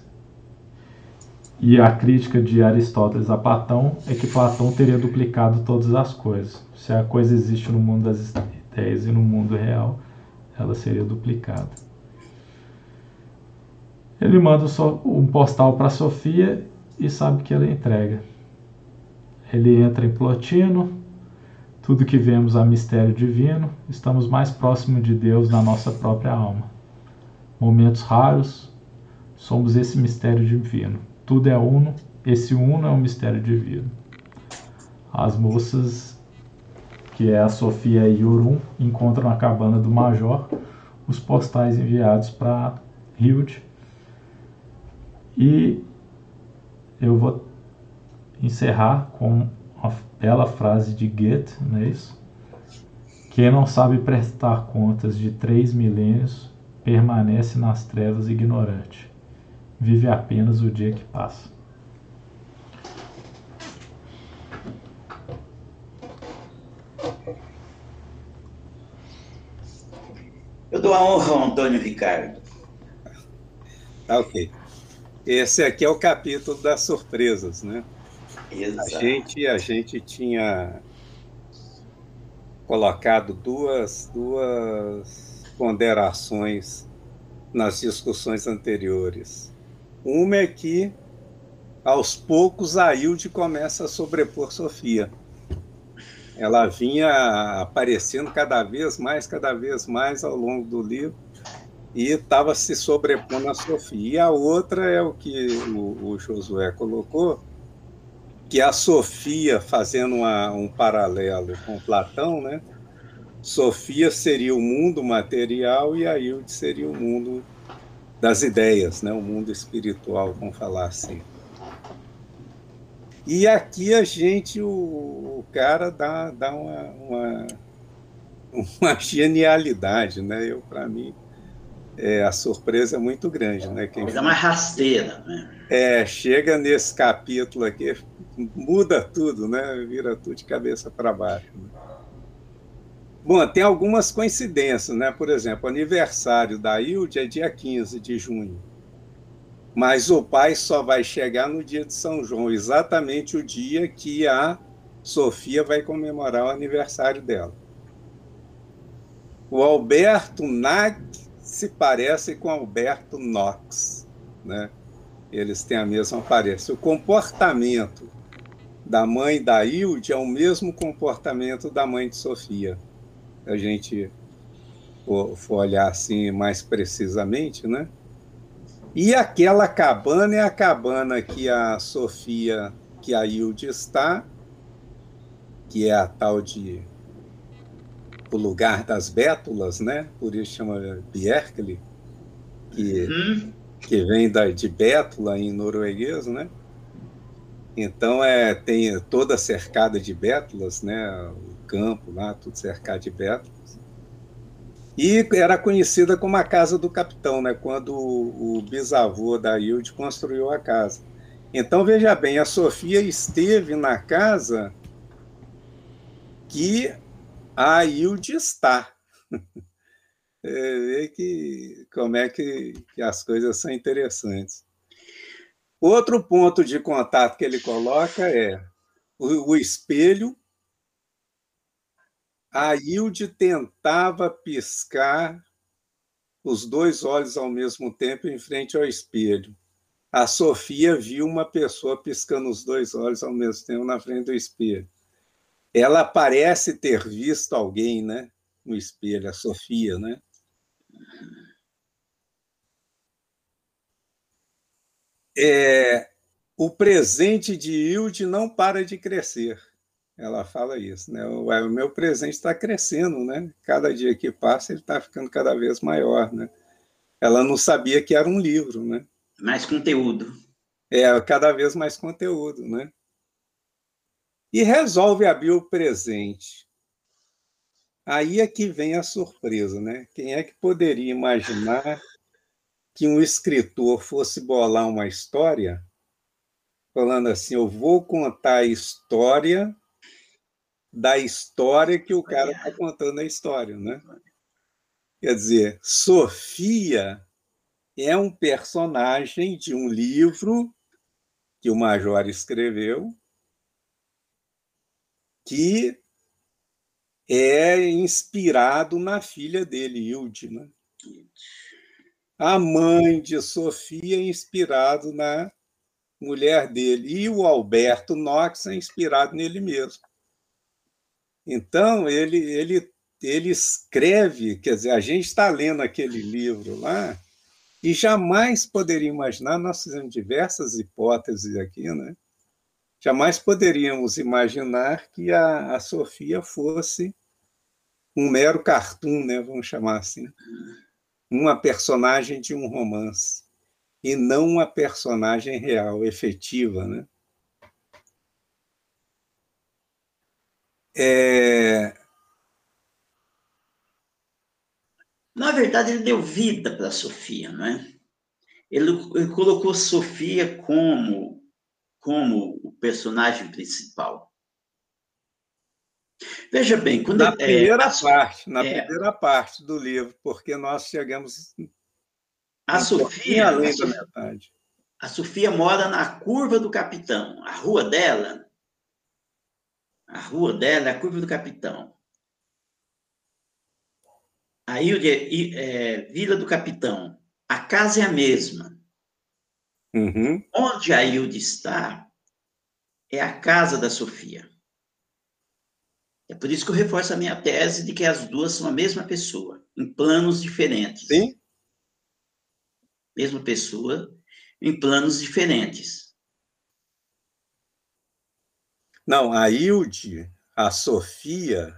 E a crítica de Aristóteles a Platão é que Platão teria duplicado todas as coisas se a coisa existe no mundo das ideias e no mundo real, ela seria duplicada. Ele manda um postal para Sofia e sabe que ela entrega. Ele entra em Plotino, tudo que vemos é mistério divino, estamos mais próximos de Deus na nossa própria alma. Momentos raros, somos esse mistério divino. Tudo é uno, esse uno é um mistério divino. As moças que é a Sofia e Urum, encontram na cabana do Major os postais enviados para Hilde. E eu vou encerrar com uma bela frase de Goethe, não é isso? Quem não sabe prestar contas de três milênios permanece nas trevas ignorante. Vive apenas o dia que passa. Eu dou a honra ao Antônio Ricardo. Tá ok. Esse aqui é o capítulo das surpresas, né? Exato. A gente, a gente tinha colocado duas, duas ponderações nas discussões anteriores. Uma é que, aos poucos, a Hilde começa a sobrepor Sofia ela vinha aparecendo cada vez mais, cada vez mais ao longo do livro e estava se sobrepondo a Sofia. E a outra é o que o, o Josué colocou, que a Sofia, fazendo uma, um paralelo com Platão, né? Sofia seria o mundo material e a Hilde seria o mundo das ideias, né? o mundo espiritual, vamos falar assim. E aqui a gente, o, o cara dá, dá uma, uma, uma genialidade, né? Eu, para mim, é, a surpresa é muito grande, né? Quem Coisa mais rasteira, né? É, chega nesse capítulo aqui, muda tudo, né? Vira tudo de cabeça para baixo. Né? Bom, tem algumas coincidências, né? Por exemplo, o aniversário da Hilde é dia 15 de junho. Mas o pai só vai chegar no dia de São João, exatamente o dia que a Sofia vai comemorar o aniversário dela. O Alberto Nag se parece com Alberto Knox, né? Eles têm a mesma aparência. O comportamento da mãe da Hilde é o mesmo comportamento da mãe de Sofia. A gente for, for olhar assim mais precisamente, né? E aquela cabana é a cabana que a Sofia, que a Hilde está, que é a tal de o lugar das bétulas, né? Por isso chama Bierkli. que, uhum. que vem da, de Bétula, em norueguês, né? Então, é, tem toda cercada de bétulas, né? O campo lá, tudo cercado de bétulas. E era conhecida como a casa do capitão, né? Quando o, o bisavô da Hilde construiu a casa. Então, veja bem, a Sofia esteve na casa que a Hilde está. É, que, como é que, que as coisas são interessantes. Outro ponto de contato que ele coloca é o, o espelho. A Hilde tentava piscar os dois olhos ao mesmo tempo em frente ao espelho. A Sofia viu uma pessoa piscando os dois olhos ao mesmo tempo na frente do espelho. Ela parece ter visto alguém, né, no espelho, a Sofia, né? É, o presente de Hilde não para de crescer. Ela fala isso, né? O, o meu presente está crescendo, né? Cada dia que passa ele está ficando cada vez maior, né? Ela não sabia que era um livro, né? Mais conteúdo. É, cada vez mais conteúdo, né? E resolve abrir o presente. Aí é que vem a surpresa, né? Quem é que poderia imaginar que um escritor fosse bolar uma história falando assim: eu vou contar a história da história que o cara está contando a história, né? Quer dizer, Sofia é um personagem de um livro que o Major escreveu que é inspirado na filha dele, Hilde. Né? A mãe de Sofia é inspirado na mulher dele. E o Alberto Knox é inspirado nele mesmo. Então, ele, ele, ele escreve, quer dizer, a gente está lendo aquele livro lá e jamais poderia imaginar, nós fizemos diversas hipóteses aqui, né? Jamais poderíamos imaginar que a, a Sofia fosse um mero cartoon, né? Vamos chamar assim. Uma personagem de um romance. E não uma personagem real, efetiva, né? É... Na verdade, ele deu vida para Sofia, não é? Ele, ele colocou Sofia como como o personagem principal. Veja bem, quando na é, primeira é, parte, na é, primeira parte do livro, porque nós chegamos a Sofia, além da metade. A Sofia mora na curva do Capitão. A rua dela, a rua dela é a curva do Capitão. A Ilha, é, Vila do Capitão. A casa é a mesma. Uhum. Onde a Hilde está é a casa da Sofia. É por isso que eu reforço a minha tese de que as duas são a mesma pessoa, em planos diferentes. Sim. Mesma pessoa, em planos diferentes. Não, a Hilde, a Sofia,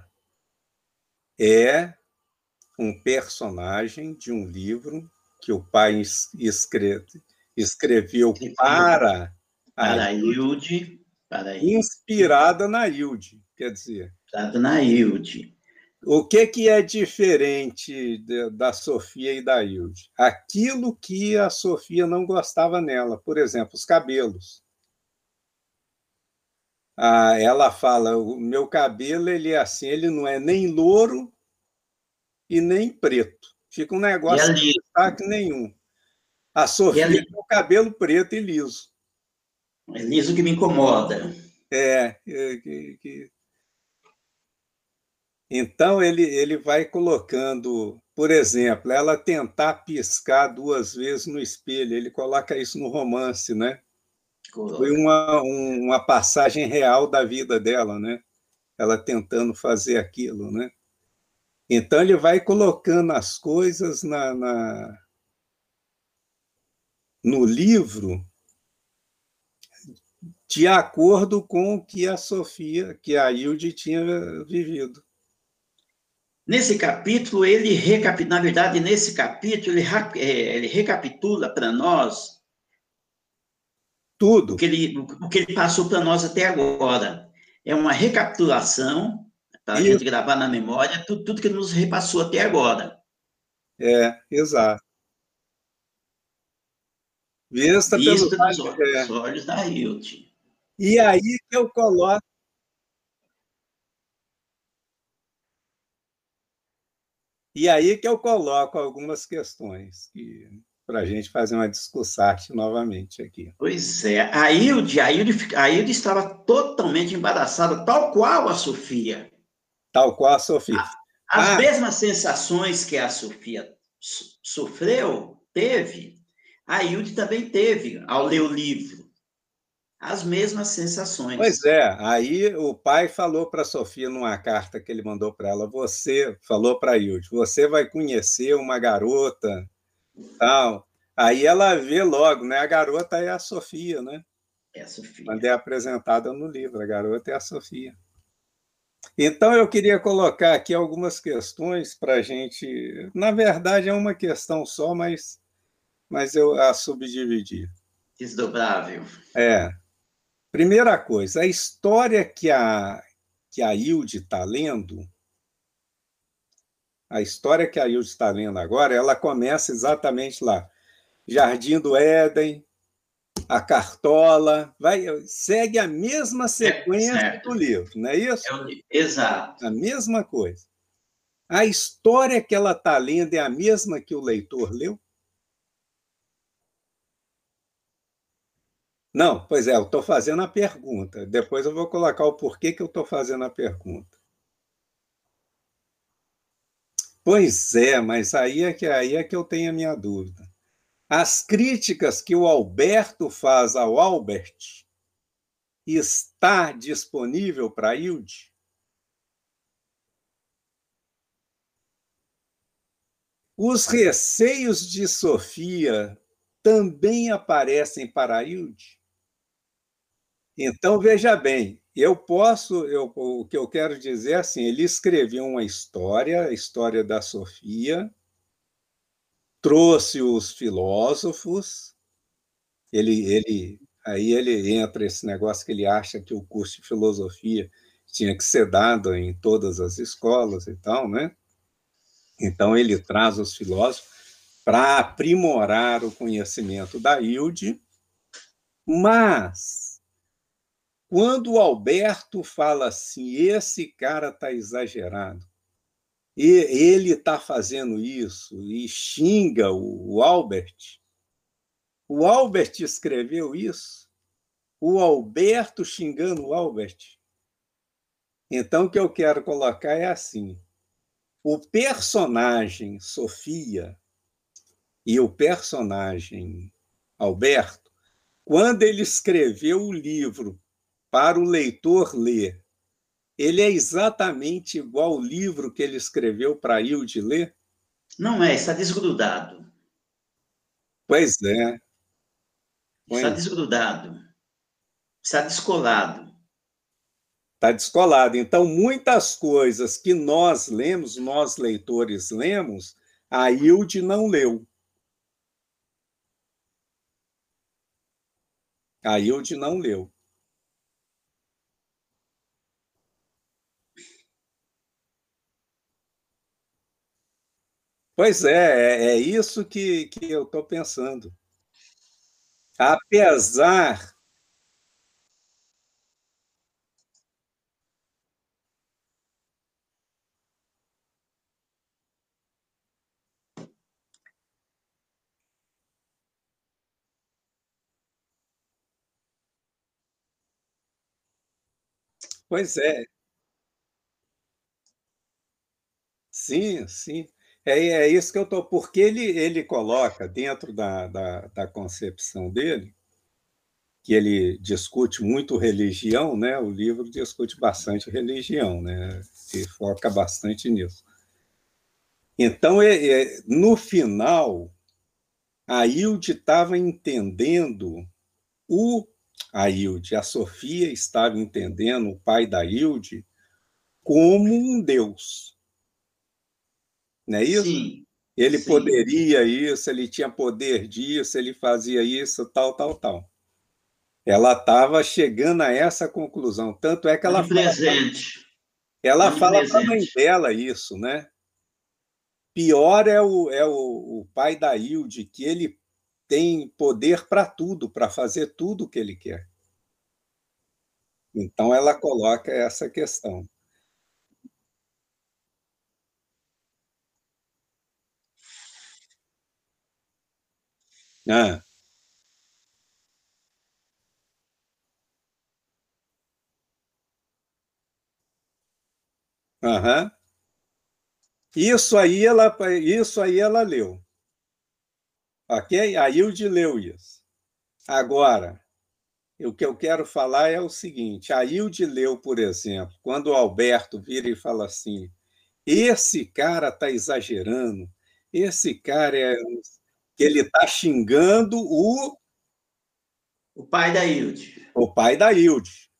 é um personagem de um livro que o pai escreve, escreveu para para a Hilde, para inspirada na Hilde, quer dizer. Inspirada na Hilde. O que, que é diferente de, da Sofia e da Hilde? Aquilo que a Sofia não gostava nela, por exemplo, os cabelos. Ah, ela fala: o meu cabelo ele é assim, ele não é nem louro e nem preto. Fica um negócio de destaque nenhum. A Sofia ali... tem o cabelo preto e liso. É liso que me incomoda. É, é que, que... Então ele, ele vai colocando, por exemplo, ela tentar piscar duas vezes no espelho, ele coloca isso no romance, né? Coloca. Foi uma, uma passagem real da vida dela, né? Ela tentando fazer aquilo, né? Então ele vai colocando as coisas na, na no livro de acordo com o que a Sofia, que a Hilde tinha vivido. Nesse capítulo, ele recapitula, na verdade, nesse capítulo, ele, é, ele recapitula para nós tudo o que ele, o que ele passou para nós até agora. É uma recapitulação para a gente gravar na memória tudo, tudo que nos repassou até agora. É, exato. Vista, Vista pelos olhos, é. olhos da Hilt. E aí que eu coloco E aí que eu coloco algumas questões para a gente fazer uma discussão novamente aqui. Pois é, a Hilde, a Hilde, a Hilde estava totalmente embaraçada, tal qual a Sofia. Tal qual a Sofia. As ah. mesmas sensações que a Sofia sofreu, teve, a Hilde também teve ao ler o livro as mesmas sensações. Pois é, aí o pai falou para a Sofia numa carta que ele mandou para ela, você falou para a Hilde, você vai conhecer uma garota, tal. Aí ela vê logo, né? A garota é a Sofia, né? É a Sofia. Quando é apresentada no livro, a garota é a Sofia. Então eu queria colocar aqui algumas questões para a gente. Na verdade é uma questão só, mas mas eu a subdividir. Desdobrável. É. Primeira coisa, a história que a, que a Hilde está lendo, a história que a Hilde está lendo agora, ela começa exatamente lá. Jardim do Éden, a Cartola, vai, segue a mesma sequência é, do livro, não é isso? É, exato. A mesma coisa. A história que ela está lendo é a mesma que o leitor leu? Não, pois é, eu estou fazendo a pergunta. Depois eu vou colocar o porquê que eu estou fazendo a pergunta. Pois é, mas aí é que aí é que eu tenho a minha dúvida. As críticas que o Alberto faz ao Albert está disponível para Hilde? Os receios de Sofia também aparecem para Hilde? Então, veja bem, eu posso, eu, o que eu quero dizer é assim, ele escreveu uma história, a história da Sofia, trouxe os filósofos, ele, ele, aí ele entra esse negócio que ele acha que o curso de filosofia tinha que ser dado em todas as escolas e tal, né? Então ele traz os filósofos para aprimorar o conhecimento da Hilde, mas quando o Alberto fala assim, esse cara está exagerado, e ele está fazendo isso e xinga o Albert, o Albert escreveu isso? O Alberto xingando o Albert? Então, o que eu quero colocar é assim: o personagem Sofia e o personagem Alberto, quando ele escreveu o livro para o leitor ler, ele é exatamente igual ao livro que ele escreveu para Hilde ler? Não é, está desgrudado. Pois é. Está desgrudado. Está descolado. Está descolado. Então, muitas coisas que nós lemos, nós leitores lemos, a Hilde não leu. A Hilde não leu. Pois é, é, é isso que, que eu estou pensando. Apesar Pois é. Sim, sim. É, é isso que eu estou. Porque ele, ele coloca dentro da, da, da, concepção dele, que ele discute muito religião, né? o livro discute bastante religião, né? e foca bastante nisso. Então, é, é, no final, a Hilde estava entendendo o. A Hilde, a Sofia estava entendendo o pai da Hilde como um Deus Não é isso? Sim. Ele sim. poderia isso, ele tinha poder disso, ele fazia isso, tal, tal, tal. Ela estava chegando a essa conclusão. Tanto é que ela presente. Fala, ela fala para a mãe dela isso, né? Pior é o, é o, o pai da Hilde, que ele tem poder para tudo, para fazer tudo o que ele quer. Então, ela coloca essa questão. Ah. Aham. Isso aí ela, isso aí ela leu. Ok? A Hilde leu isso. Agora, o que eu quero falar é o seguinte: a Hilde leu, por exemplo, quando o Alberto vira e fala assim: esse cara está exagerando, esse cara é. Que ele está xingando o. O pai da Hilde. O pai da Hilde.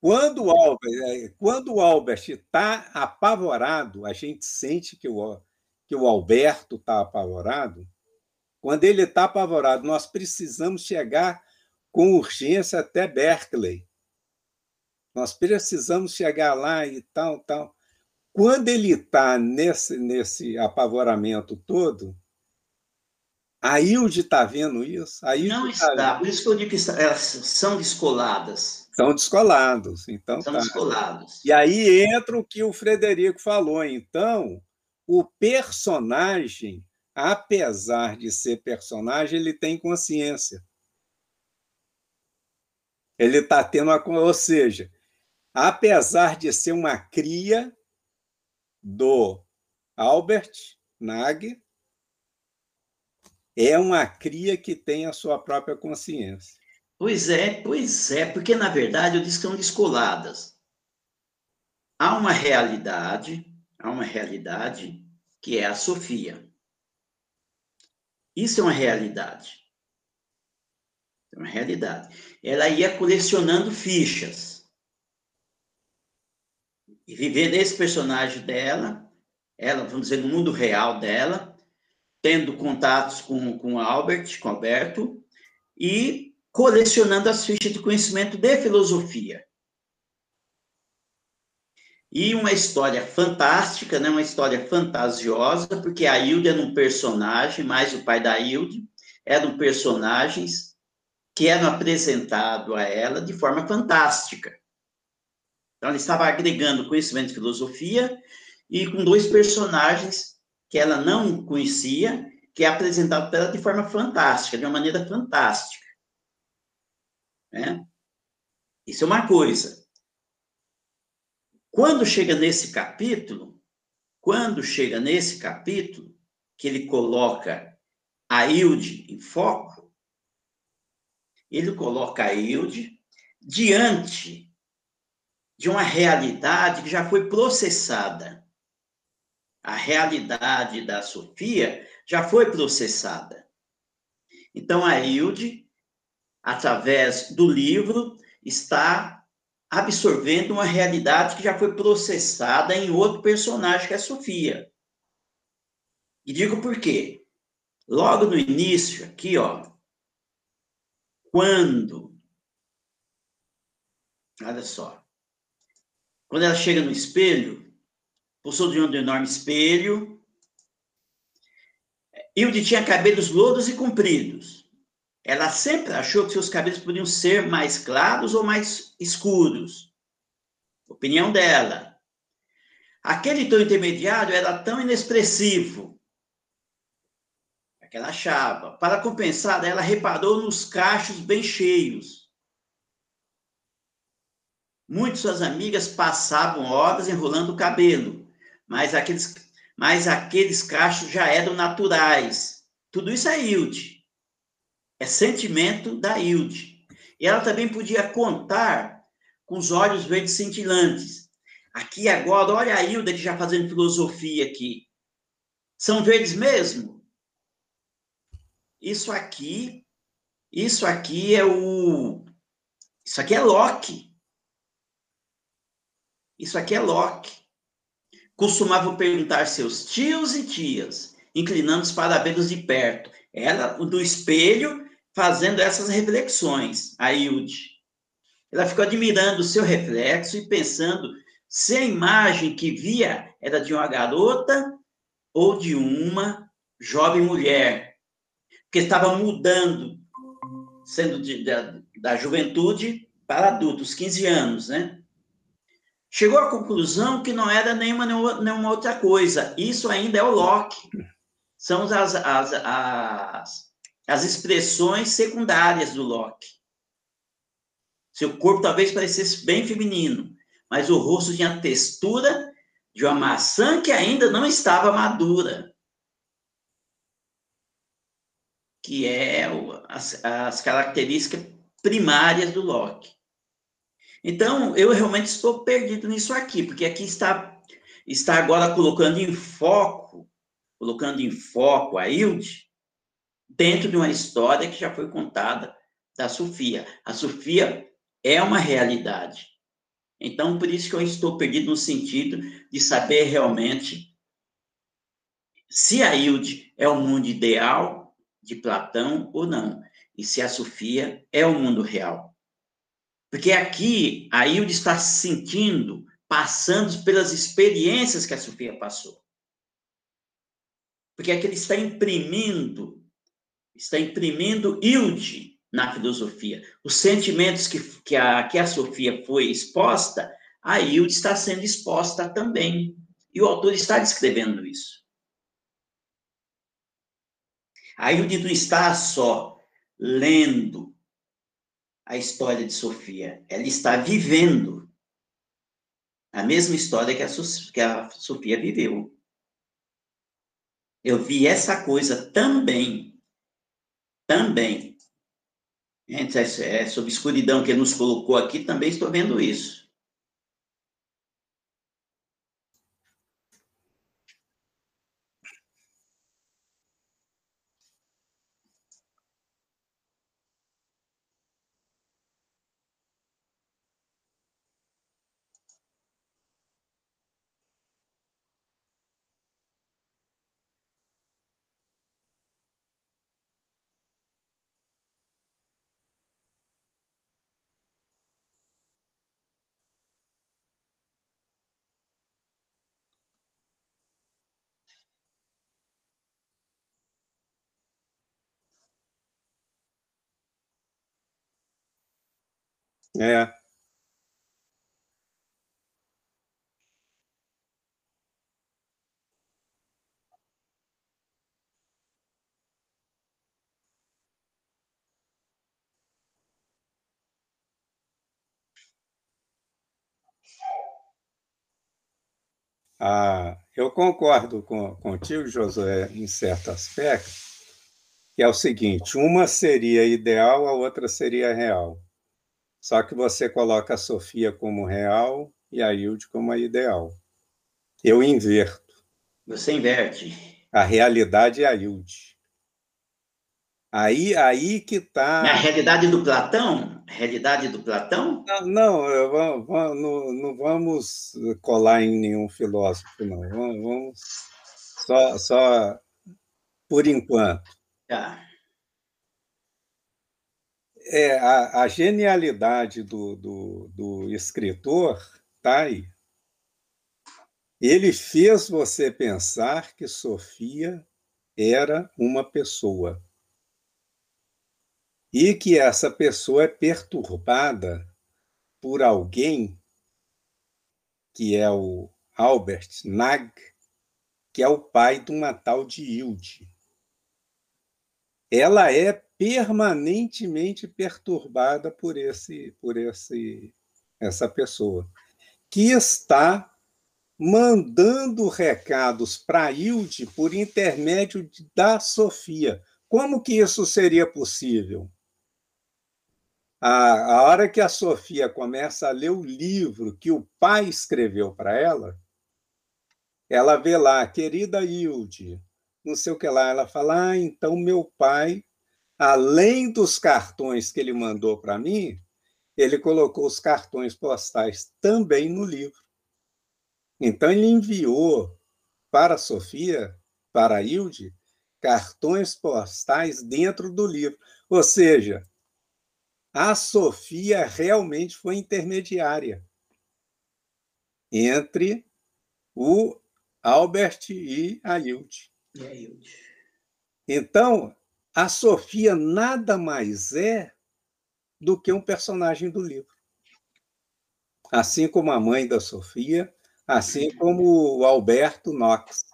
Quando o Albert é, quando o Albert está apavorado, a gente sente que o, que o Alberto está apavorado. Quando ele está apavorado, nós precisamos chegar com urgência até Berkeley. Nós precisamos chegar lá e tal, tal. Quando ele está nesse, nesse apavoramento todo, a Hilde está vendo isso? A Hilde Não está, tá por isso que eu digo que elas são descoladas. São descolados, então São tá. descolados. E aí entra o que o Frederico falou. Então, o personagem, apesar de ser personagem, ele tem consciência. Ele está tendo a. Ou seja, apesar de ser uma cria do Albert Nag, é uma cria que tem a sua própria consciência. Pois é, pois é, porque na verdade eu disse que são descoladas. Há uma realidade, há uma realidade que é a Sofia. Isso é uma realidade. É uma realidade. Ela ia colecionando fichas. E viver nesse personagem dela, ela, vamos dizer, no mundo real dela, tendo contatos com, com Albert, com Alberto, e colecionando as fichas de conhecimento de filosofia. E uma história fantástica, né? uma história fantasiosa, porque a Hilde era um personagem, mais o pai da Hilde, eram personagens que eram apresentados a ela de forma fantástica. Então, ela estava agregando conhecimento de filosofia e com dois personagens que ela não conhecia, que é apresentado para ela de forma fantástica, de uma maneira fantástica. Né? Isso é uma coisa. Quando chega nesse capítulo, quando chega nesse capítulo, que ele coloca a Hilde em foco, ele coloca a Hilde diante de uma realidade que já foi processada a realidade da Sofia já foi processada. Então, a Hilde, através do livro, está absorvendo uma realidade que já foi processada em outro personagem, que é a Sofia. E digo por quê. Logo no início, aqui, ó, quando. Olha só. Quando ela chega no espelho, De um enorme espelho. Hilde tinha cabelos louros e compridos. Ela sempre achou que seus cabelos podiam ser mais claros ou mais escuros. Opinião dela. Aquele tom intermediário era tão inexpressivo é que ela achava. Para compensar, ela reparou nos cachos bem cheios. Muitas suas amigas passavam horas enrolando o cabelo, mas aqueles, mas aqueles cachos já eram naturais. Tudo isso é Hilde. É sentimento da Hilde. E ela também podia contar com os olhos verdes cintilantes. Aqui agora, olha a Hilda que já fazendo filosofia aqui. São verdes mesmo? Isso aqui, isso aqui é o. Isso aqui é Loki. Isso aqui é Loki. Costumavam perguntar seus tios e tias, inclinando-se para de perto. Ela, do espelho, fazendo essas reflexões, a Hilde. Ela ficou admirando o seu reflexo e pensando se a imagem que via era de uma garota ou de uma jovem mulher, que estava mudando, sendo de, da, da juventude para adultos, 15 anos, né? Chegou à conclusão que não era nenhuma, nenhuma outra coisa. Isso ainda é o Locke. São as, as, as, as expressões secundárias do Locke. Seu corpo talvez parecesse bem feminino, mas o rosto tinha a textura de uma maçã que ainda não estava madura. Que é as, as características primárias do Locke. Então, eu realmente estou perdido nisso aqui, porque aqui está, está agora colocando em foco, colocando em foco a Hilde, dentro de uma história que já foi contada da Sofia. A Sofia é uma realidade. Então, por isso que eu estou perdido no sentido de saber realmente se a Hilde é o mundo ideal de Platão ou não, e se a Sofia é o mundo real. Porque aqui a Hilde está se sentindo, passando pelas experiências que a Sofia passou. Porque aqui ele está imprimindo, está imprimindo Hilde na filosofia. Os sentimentos que, que, a, que a Sofia foi exposta, a Hilde está sendo exposta também. E o autor está descrevendo isso. A Hilde não está só lendo a história de Sofia. Ela está vivendo a mesma história que a, que a Sofia viveu. Eu vi essa coisa também. Também. Gente, essa obscuridão que ele nos colocou aqui, também estou vendo isso. É. Ah, eu concordo com, contigo, Josué, em certo aspecto, que é o seguinte: uma seria ideal, a outra seria real. Só que você coloca a Sofia como real e a Hilde como a ideal. Eu inverto. Você inverte. A realidade é a Hilde. Aí, aí que está. Na realidade do Platão? Realidade do Platão? Não, não, não, não vamos colar em nenhum filósofo, não. Vamos só, só por enquanto. Tá é, a, a genialidade do, do, do escritor está aí. Ele fez você pensar que Sofia era uma pessoa. E que essa pessoa é perturbada por alguém que é o Albert Nag, que é o pai de uma tal de Hilde. Ela é permanentemente perturbada por esse por esse essa pessoa que está mandando recados para Hilde por intermédio da Sofia. Como que isso seria possível? A, a hora que a Sofia começa a ler o livro que o pai escreveu para ela, ela vê lá, querida Hilde, não sei o que lá, ela fala, ah, então meu pai além dos cartões que ele mandou para mim, ele colocou os cartões postais também no livro. Então, ele enviou para a Sofia, para a Hilde, cartões postais dentro do livro. Ou seja, a Sofia realmente foi intermediária entre o Albert e a Hilde. E a Hilde. Então, a Sofia nada mais é do que um personagem do livro. Assim como a mãe da Sofia, assim como o Alberto Knox.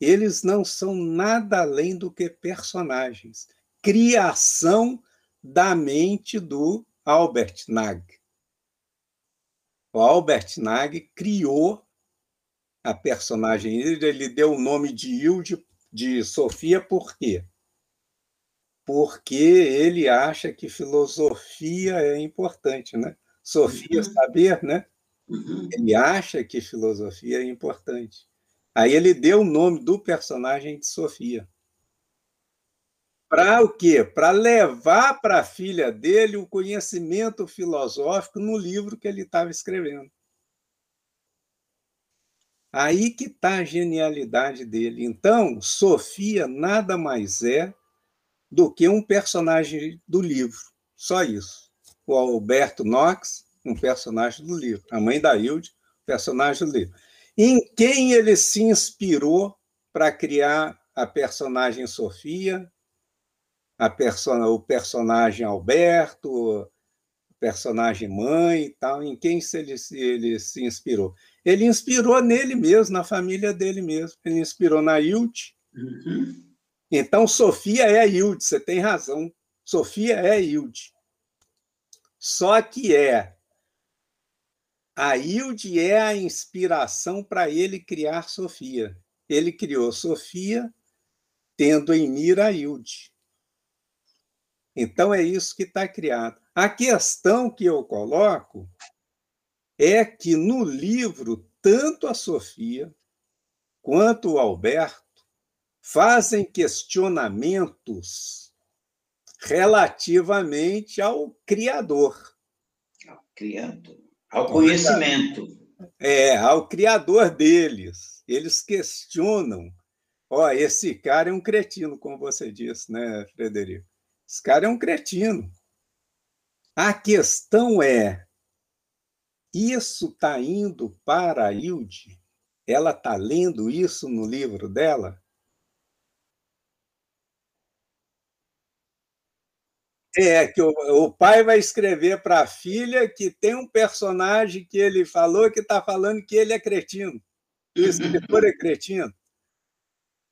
Eles não são nada além do que personagens, criação da mente do Albert Nag. O Albert Nag criou a personagem, ele deu o nome de Hilde de Sofia por quê? Porque ele acha que filosofia é importante, né? Sofia, uhum. saber, né? Uhum. Ele acha que filosofia é importante. Aí ele deu o nome do personagem de Sofia. Para o quê? Para levar para a filha dele o conhecimento filosófico no livro que ele estava escrevendo. Aí que está a genialidade dele. Então, Sofia nada mais é do que um personagem do livro. Só isso. O Alberto Knox, um personagem do livro. A mãe da Hilde, personagem do livro. Em quem ele se inspirou para criar a personagem Sofia, a persona, o personagem Alberto, o personagem mãe e tal, em quem ele, ele se inspirou? Ele inspirou nele mesmo, na família dele mesmo. Ele inspirou na Hilde. Uhum. Então, Sofia é Hilde, você tem razão. Sofia é Hilde. Só que é. A Hilde é a inspiração para ele criar Sofia. Ele criou Sofia tendo em mira a Hilde. Então é isso que está criado. A questão que eu coloco é que no livro, tanto a Sofia quanto o Alberto fazem questionamentos relativamente ao Criador. Ao Criador. Ao conhecimento. É, ao Criador deles. Eles questionam. Ó, esse cara é um cretino, como você disse, né, Frederico? Esse cara é um cretino. A questão é: isso está indo para a Hilde? Ela está lendo isso no livro dela? É, que o, o pai vai escrever para a filha que tem um personagem que ele falou que está falando que ele é cretino. E o escritor é cretino.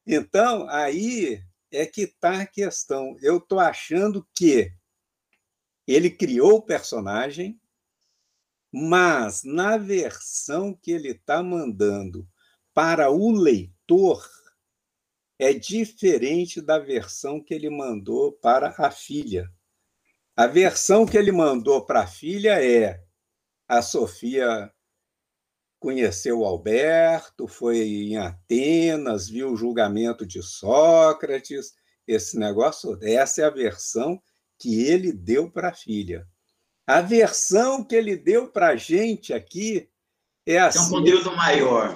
Então, aí é que está a questão. Eu estou achando que ele criou o personagem, mas na versão que ele está mandando para o leitor é diferente da versão que ele mandou para a filha. A versão que ele mandou para a filha é a Sofia conheceu o Alberto, foi em Atenas, viu o julgamento de Sócrates, esse negócio, essa é a versão que ele deu para a filha. A versão que ele deu para a gente aqui é assim. É um conteúdo maior.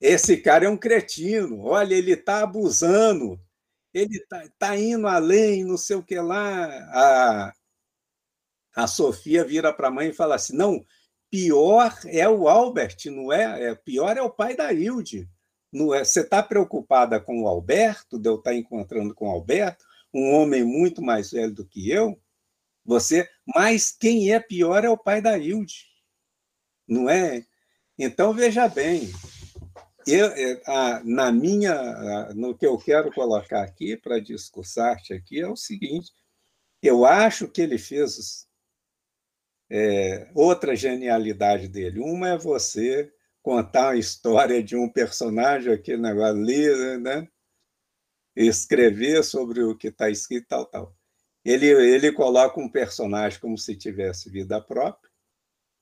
Esse cara é um cretino, olha, ele está abusando, ele está tá indo além, não sei o que lá. A, a Sofia vira para a mãe e fala assim: não, pior é o Albert, não é? é pior é o pai da Hilde. Não é? Você está preocupada com o Alberto, de eu estar tá encontrando com o Alberto, um homem muito mais velho do que eu? Você, mas quem é pior é o pai da Hilde, não é? Então veja bem, eu, na minha, no que eu quero colocar aqui para discursar-te aqui é o seguinte: eu acho que ele fez é, outra genialidade dele. Uma é você contar a história de um personagem, aquele negócio ali, né? escrever sobre o que está escrito, tal, tal. Ele, ele coloca um personagem como se tivesse vida própria.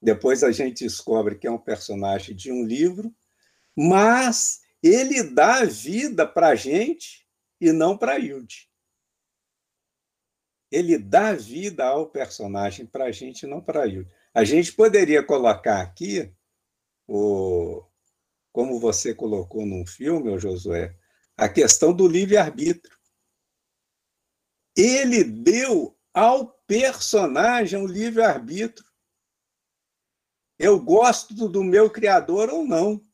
Depois a gente descobre que é um personagem de um livro, mas ele dá vida para a gente e não para Hilde ele dá vida ao personagem para a gente, não para ele. A gente poderia colocar aqui o, como você colocou num filme, Josué, a questão do livre-arbítrio. Ele deu ao personagem o livre-arbítrio. Eu gosto do meu criador ou não.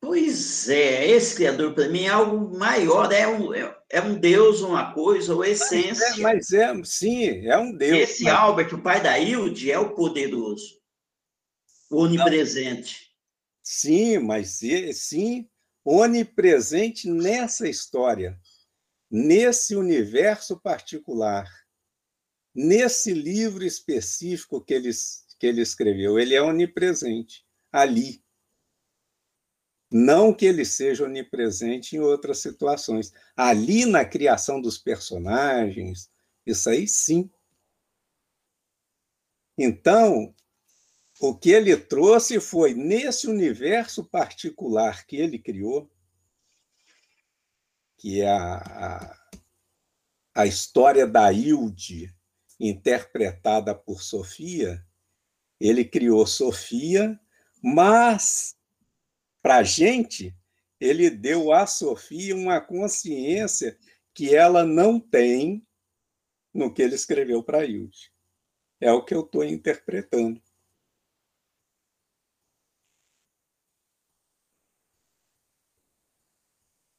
Pois é, esse criador para mim é algo maior, é um, é um Deus, uma coisa, ou essência. Mas é, mas é sim, é um Deus. Esse mas... Albert, o pai da Hilde, é o poderoso, o onipresente. Não. Sim, mas sim, onipresente nessa história, nesse universo particular, nesse livro específico que ele, que ele escreveu. Ele é onipresente ali. Não que ele seja onipresente em outras situações. Ali na criação dos personagens, isso aí sim. Então, o que ele trouxe foi, nesse universo particular que ele criou, que é a, a, a história da Hilde, interpretada por Sofia, ele criou Sofia, mas para a gente, ele deu à Sofia uma consciência que ela não tem no que ele escreveu para Hilde. É o que eu estou interpretando.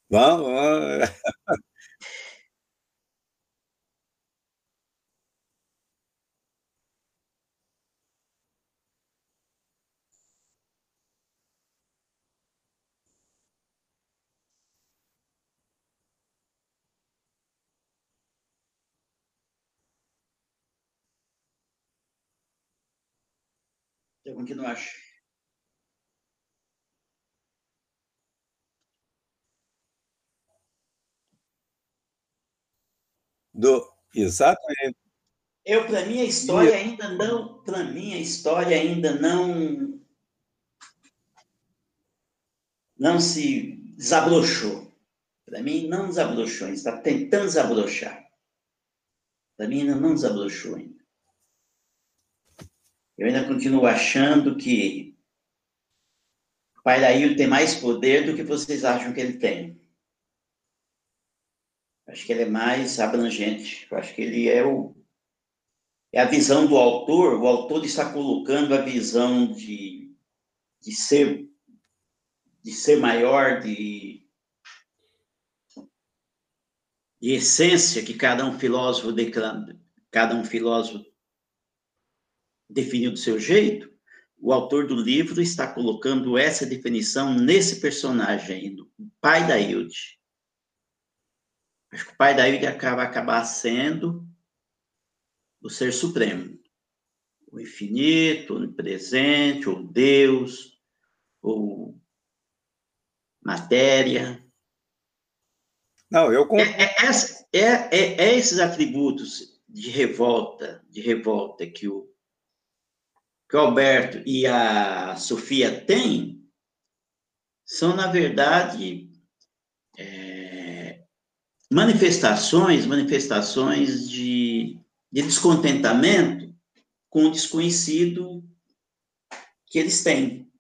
Vamos, Tem algum que não acha? Do, exatamente. Eu, para mim, a história ainda não, para mim, a história ainda não, não se desabrochou. Para mim, não desabrochou, está tentando desabrochar. Para mim, ainda não desabrochou ainda. Eu ainda continuo achando que o pai da tem mais poder do que vocês acham que ele tem. Acho que ele é mais abrangente. Eu acho que ele é o é a visão do autor. O autor está colocando a visão de, de ser de ser maior, de, de essência que cada um filósofo declara, cada um filósofo definiu do seu jeito, o autor do livro está colocando essa definição nesse personagem, o pai da Hilde. Acho que o pai da Hilde acaba acabar sendo o ser supremo, o infinito, o onipresente, ou Deus, ou matéria. Não, eu é, é, é, é, é esses atributos de revolta, de revolta que o que o Alberto e a Sofia têm são, na verdade, é, manifestações, manifestações de, de descontentamento com o desconhecido que eles têm.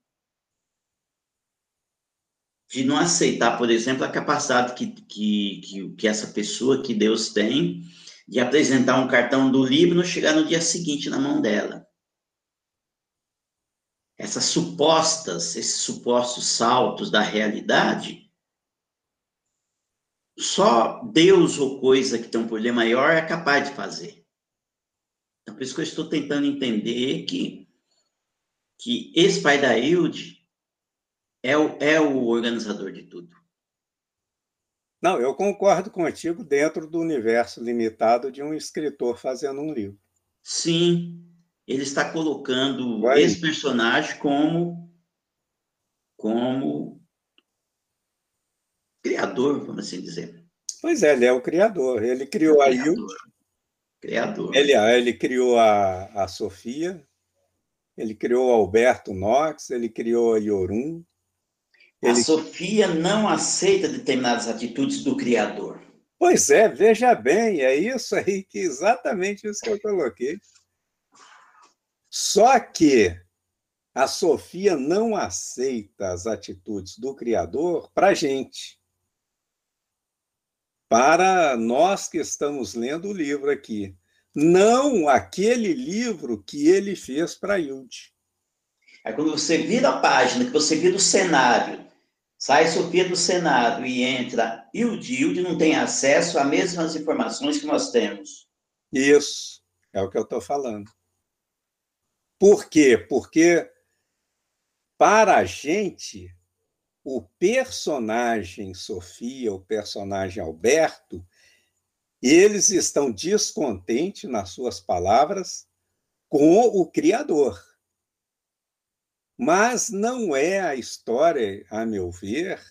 De não aceitar, por exemplo, a capacidade que, que, que, que essa pessoa que Deus tem de apresentar um cartão do livro e chegar no dia seguinte na mão dela essas supostas, esses supostos saltos da realidade, só Deus ou coisa que tem um poder maior é capaz de fazer. Então, por isso que eu estou tentando entender que, que esse pai da Hilde é o, é o organizador de tudo. Não, eu concordo contigo dentro do universo limitado de um escritor fazendo um livro. Sim, ele está colocando Vai. esse personagem como como criador, vamos assim dizer. Pois é, ele é o criador. Ele criou é a Hilde. Criador. Ele, ele criou a, a Sofia, ele criou o Alberto Knox, ele criou a Yorun. Ele... A Sofia não aceita determinadas atitudes do criador. Pois é, veja bem, é isso aí que exatamente isso que eu coloquei. Só que a Sofia não aceita as atitudes do Criador para a gente. Para nós que estamos lendo o livro aqui. Não aquele livro que ele fez para Hilde. Aí quando você vira a página, que você vira o cenário, sai Sofia do cenário e entra Hilde, Hilde não tem acesso às mesmas informações que nós temos. Isso, é o que eu estou falando. Por quê? Porque para a gente, o personagem Sofia, o personagem Alberto, eles estão descontentes, nas suas palavras, com o Criador. Mas não é a história, a meu ver,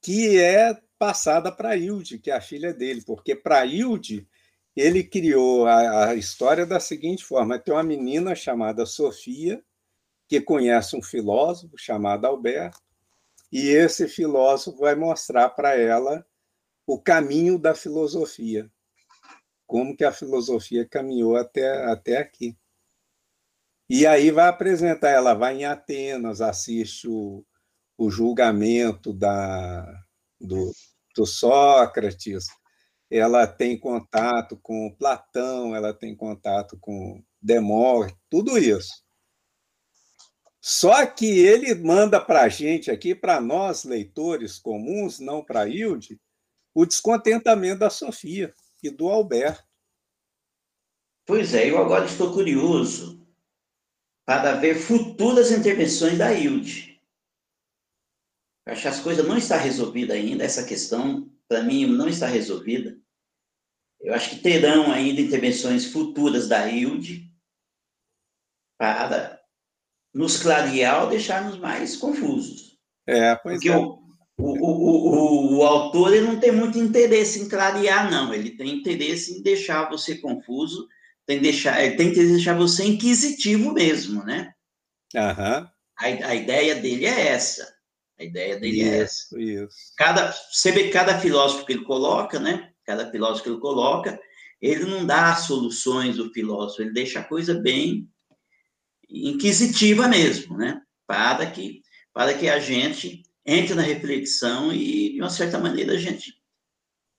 que é passada para Hilde, que é a filha dele, porque para Hilde ele criou a, a, história da seguinte forma: tem uma menina chamada Sofia que conhece um filósofo chamado Alberto, e esse filósofo vai mostrar para ela o caminho da filosofia, como que a filosofia caminhou até, até aqui. E aí vai apresentar, ela vai em Atenas, assiste o, o julgamento da, do, do Sócrates, ela tem contato com Platão, ela tem contato com Demócrito, tudo isso. Só que ele manda para a gente aqui, para nós, leitores comuns, não para Hilde, o descontentamento da Sofia e do Alberto. Pois é, eu agora estou curioso para ver futuras intervenções da Hilde. Acho que as coisas não estão resolvidas ainda, essa questão, para mim, não está resolvida. Eu acho que terão ainda intervenções futuras da Hilde para nos clarear ou deixar-nos mais confusos. É, pois Porque é. O, o, o, o, autor ele não tem muito interesse em clarear, não. Ele tem interesse em deixar você confuso, tem, deixar, ele tem em deixar você inquisitivo mesmo, né? Uhum. A, a ideia dele é essa. A ideia dele isso, é essa. Isso. Cada, você vê cada filósofo que ele coloca, né? Cada filósofo que ele coloca, ele não dá soluções do filósofo, ele deixa a coisa bem inquisitiva mesmo, né? Para que, para que a gente entre na reflexão e, de uma certa maneira, a gente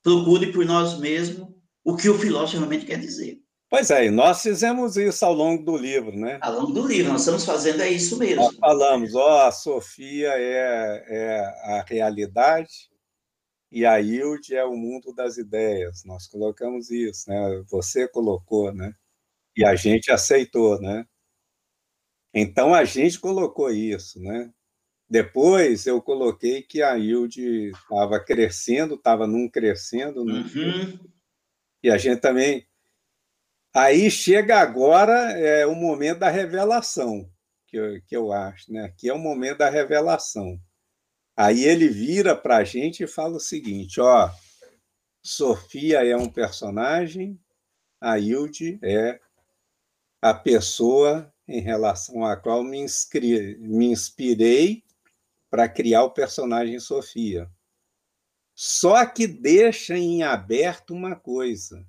procure por nós mesmos o que o filósofo realmente quer dizer. Pois é, e nós fizemos isso ao longo do livro, né? Ao longo do livro, nós estamos fazendo é isso mesmo. Nós falamos, ó, a Sofia é, é a realidade e a Hilde é o mundo das ideias. Nós colocamos isso, né? Você colocou, né? E a gente aceitou, né? Então a gente colocou isso, né? Depois eu coloquei que a Hilde estava crescendo, estava num crescendo, né? Uhum. E a gente também. Aí chega agora é o momento da revelação, que eu, que eu acho, né? Aqui é o momento da revelação. Aí ele vira para a gente e fala o seguinte: ó, Sofia é um personagem, a Hilde é a pessoa em relação à qual me, inscri... me inspirei para criar o personagem Sofia. Só que deixa em aberto uma coisa.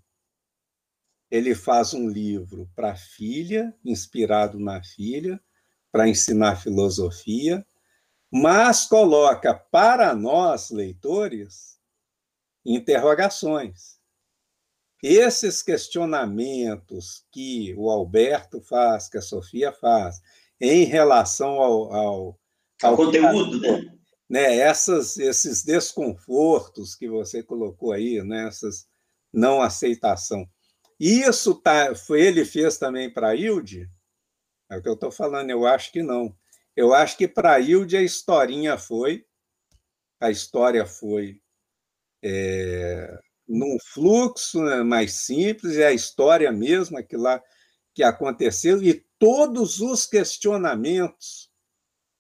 Ele faz um livro para a filha, inspirado na filha, para ensinar filosofia, mas coloca para nós, leitores, interrogações. Esses questionamentos que o Alberto faz, que a Sofia faz, em relação ao, ao, ao conteúdo, né? né? Essas, esses desconfortos que você colocou aí, né? essas não aceitação. Isso tá, foi, ele fez também para Hilde? É o que eu estou falando, eu acho que não. Eu acho que para Hilde a historinha foi, a história foi é, num fluxo né, mais simples, é a história mesmo, aquilo lá que aconteceu, e todos os questionamentos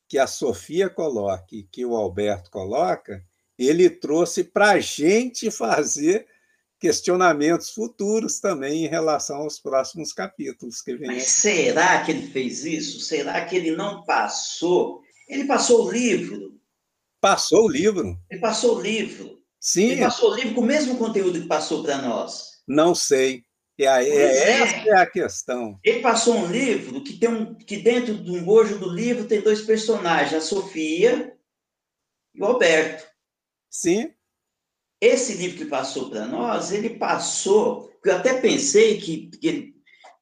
que a Sofia coloca e que o Alberto coloca, ele trouxe para a gente fazer questionamentos futuros também em relação aos próximos capítulos que vêm. Mas será que ele fez isso? Será que ele não passou? Ele passou o livro. Passou o livro. Ele passou o livro. Sim. Ele passou o livro com o mesmo conteúdo que passou para nós. Não sei. E aí, é, essa é a questão. Ele passou um livro que tem um que dentro do bojo do livro tem dois personagens, a Sofia e o Alberto. Sim. Esse livro que passou para nós, ele passou. Eu até pensei que, que,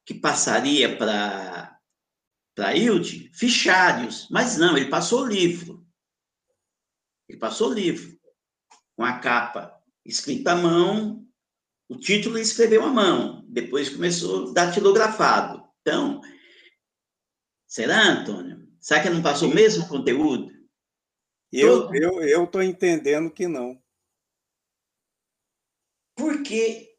que passaria para para Hilde fichários, mas não, ele passou o livro. Ele passou o livro com a capa escrita à mão, o título ele escreveu à mão, depois começou datilografado. Então, será, Antônio? Será que não passou o mesmo conteúdo? Eu estou eu, eu entendendo que não. Por quê?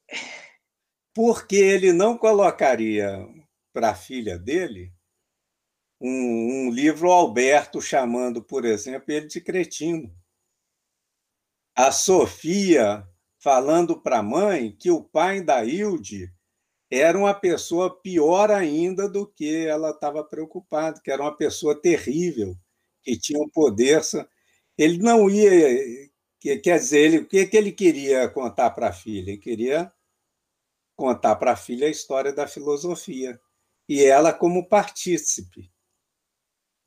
Porque ele não colocaria para a filha dele um, um, livro Alberto chamando, por exemplo, ele de cretino. A Sofia falando para a mãe que o pai da Hilde era uma pessoa pior ainda do que ela estava preocupada, que era uma pessoa terrível, que tinha um poder. Ele não ia. Quer dizer, ele, o que, que ele queria contar para a filha? Ele queria contar para a filha a história da filosofia. E ela como partícipe.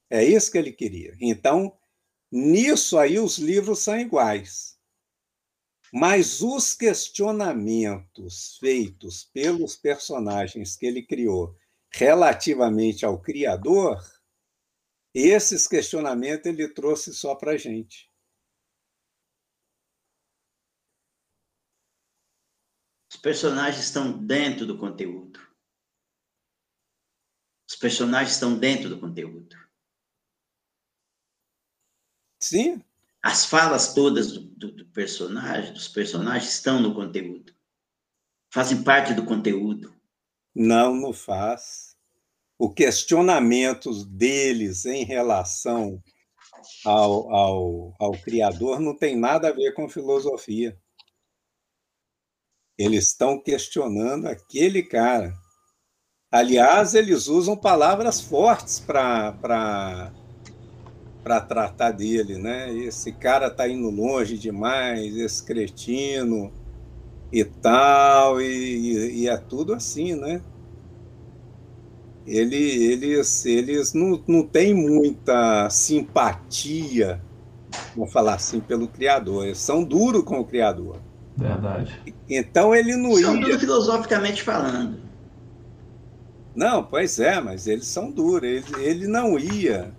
É isso que ele queria. Então, nisso aí, os livros são iguais. Mas os questionamentos feitos pelos personagens que ele criou relativamente ao Criador, esses questionamentos ele trouxe só para a gente. Os personagens estão dentro do conteúdo. Os personagens estão dentro do conteúdo. Sim, as falas todas do, do, do, personagem, dos personagens estão no conteúdo. Fazem parte do conteúdo. Não, não faz. O questionamento deles em relação ao, ao, ao Criador não tem nada a ver com filosofia. Eles estão questionando aquele cara. Aliás, eles usam palavras fortes para tratar dele, né? Esse cara tá indo longe demais, esse cretino e tal, e, e é tudo assim, né? Ele, eles, eles não, não têm muita simpatia, vamos falar assim, pelo Criador. Eles são duros com o Criador. Verdade. Então ele não são ia. filosoficamente falando. Não, pois é, mas eles são duros. Ele, ele não ia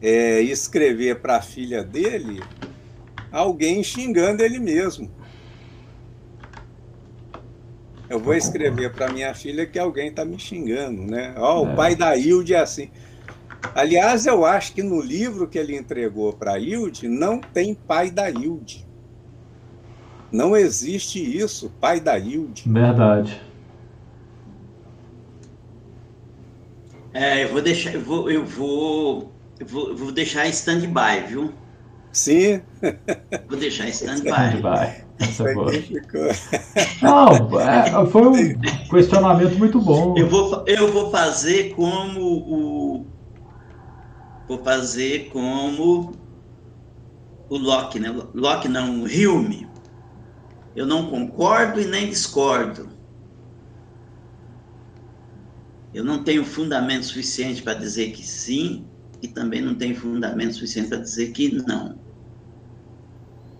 é, escrever para a filha dele alguém xingando ele mesmo. Eu vou escrever para minha filha que alguém está me xingando, né? Ó, oh, o é. pai da Hilde é assim. Aliás, eu acho que no livro que ele entregou para a Hilde não tem pai da Hilde. Não existe isso, pai da Hilde. Verdade. É, eu vou deixar, eu vou, eu vou eu vou, vou deixar em stand-by, viu? Sim. Vou deixar em stand-by. Stand Não, é, foi um questionamento muito bom. Eu vou, eu vou fazer como o. Vou fazer como o Locke, né? Locke não, o Hume. Eu não concordo e nem discordo. Eu não tenho fundamento suficiente para dizer que sim e também não tem fundamento suficiente para dizer que não.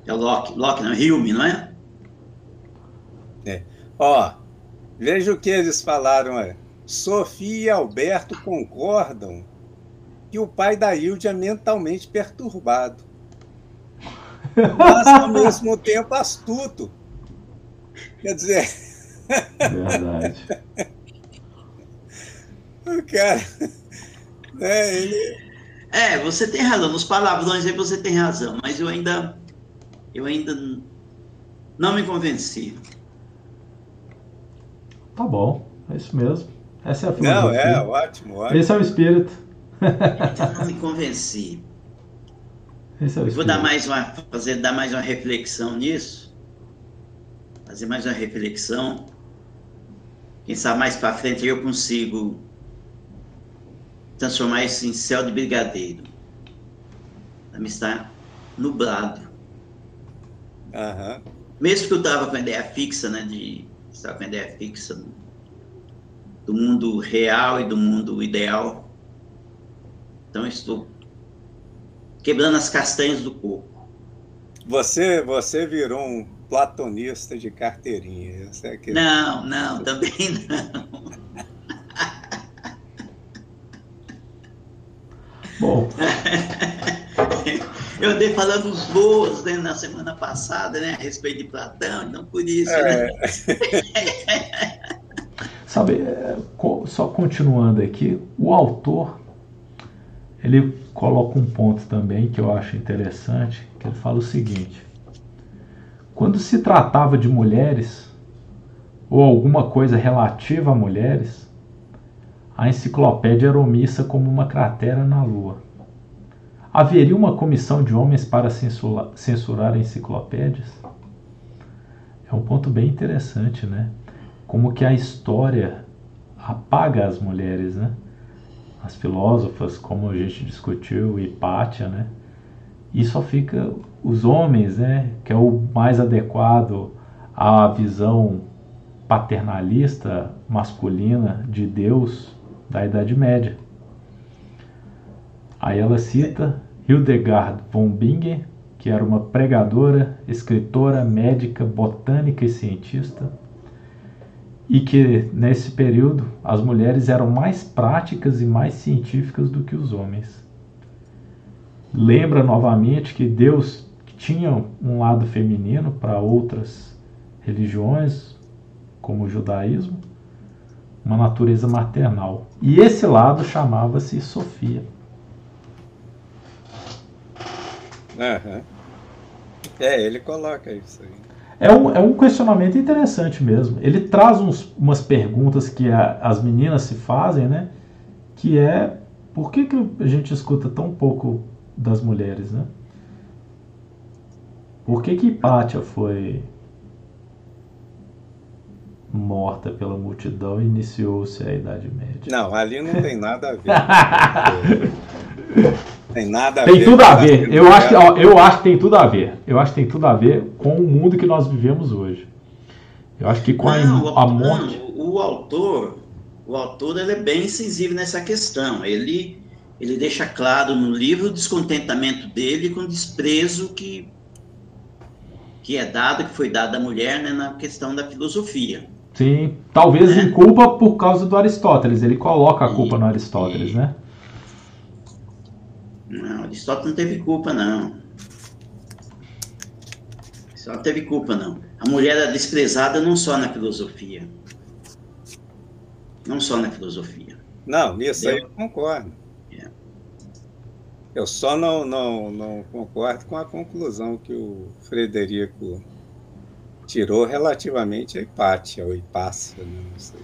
É o Locke, Locke não, Hume, não é? É. Ó, veja o que eles falaram. É. Sofia e Alberto concordam que o pai da Hilde é mentalmente perturbado. Mas, ao mesmo tempo, astuto. Quer dizer. Verdade. o cara. É, ele, é, você tem razão. Nos palavrões aí você tem razão, mas eu ainda. Eu ainda não me convenci. Tá bom, é isso mesmo. Essa é a filosofia. Não, é, ótimo, ótimo. Esse é o espírito. Então, não me convenci. Esse é o espírito. Vou dar mais uma, fazer, dar mais uma reflexão nisso. Fazer mais uma reflexão. Quem sabe mais para frente eu consigo transformar isso em céu de brigadeiro. Também está nublado. Uhum. Mesmo que eu estava com a ideia fixa, né, de está com a ideia fixa do mundo real e do mundo ideal. Então, estou quebrando as castanhas do coco. Você, você virou um platonista de carteirinha. É que... Não, não, também não. Bom. Eu andei falando os boas né, na semana passada, né, a respeito de Platão, então por isso. É. Né? Sabe, é, só continuando aqui, o autor ele coloca um ponto também que eu acho interessante, que ele fala o seguinte: quando se tratava de mulheres ou alguma coisa relativa a mulheres, a enciclopédia era omissa como uma cratera na lua. Haveria uma comissão de homens para censurar, censurar enciclopédias? É um ponto bem interessante, né? Como que a história apaga as mulheres, né? As filósofas, como a gente discutiu, Hipátia, né? E só fica os homens, né? Que é o mais adequado à visão paternalista masculina de Deus da Idade Média. Aí ela cita Hildegard von Bingen, que era uma pregadora, escritora, médica, botânica e cientista, e que nesse período as mulheres eram mais práticas e mais científicas do que os homens. Lembra novamente que Deus tinha um lado feminino para outras religiões, como o judaísmo, uma natureza maternal. E esse lado chamava-se Sofia. Uhum. É, ele coloca isso aí. É um, é um questionamento interessante mesmo. Ele traz uns, umas perguntas que a, as meninas se fazem, né? Que é por que, que a gente escuta tão pouco das mulheres, né? Por que que Hipátia foi morta pela multidão e iniciou-se a Idade Média. Não, ali não tem nada a ver. tem nada a tem ver. Tem tudo a ver. Eu acho, que, ó, eu acho que tem tudo a ver. Eu acho que tem tudo a ver com o mundo que nós vivemos hoje. Eu acho que com não, a, a morte. Não, o autor, o autor ele é bem sensível nessa questão. Ele, ele deixa claro no livro o descontentamento dele com o desprezo que, que é dado, que foi dado à mulher né, na questão da filosofia. Sim, talvez é. em culpa por causa do Aristóteles. Ele coloca a culpa no Aristóteles, né? Não, Aristóteles não teve culpa, não. Só teve culpa, não. A mulher era desprezada não só na filosofia. Não só na filosofia. Não, nisso aí eu concordo. Eu só não, não, não concordo com a conclusão que o Frederico tirou relativamente a Hipátia, ou Hipácia, né? não sei.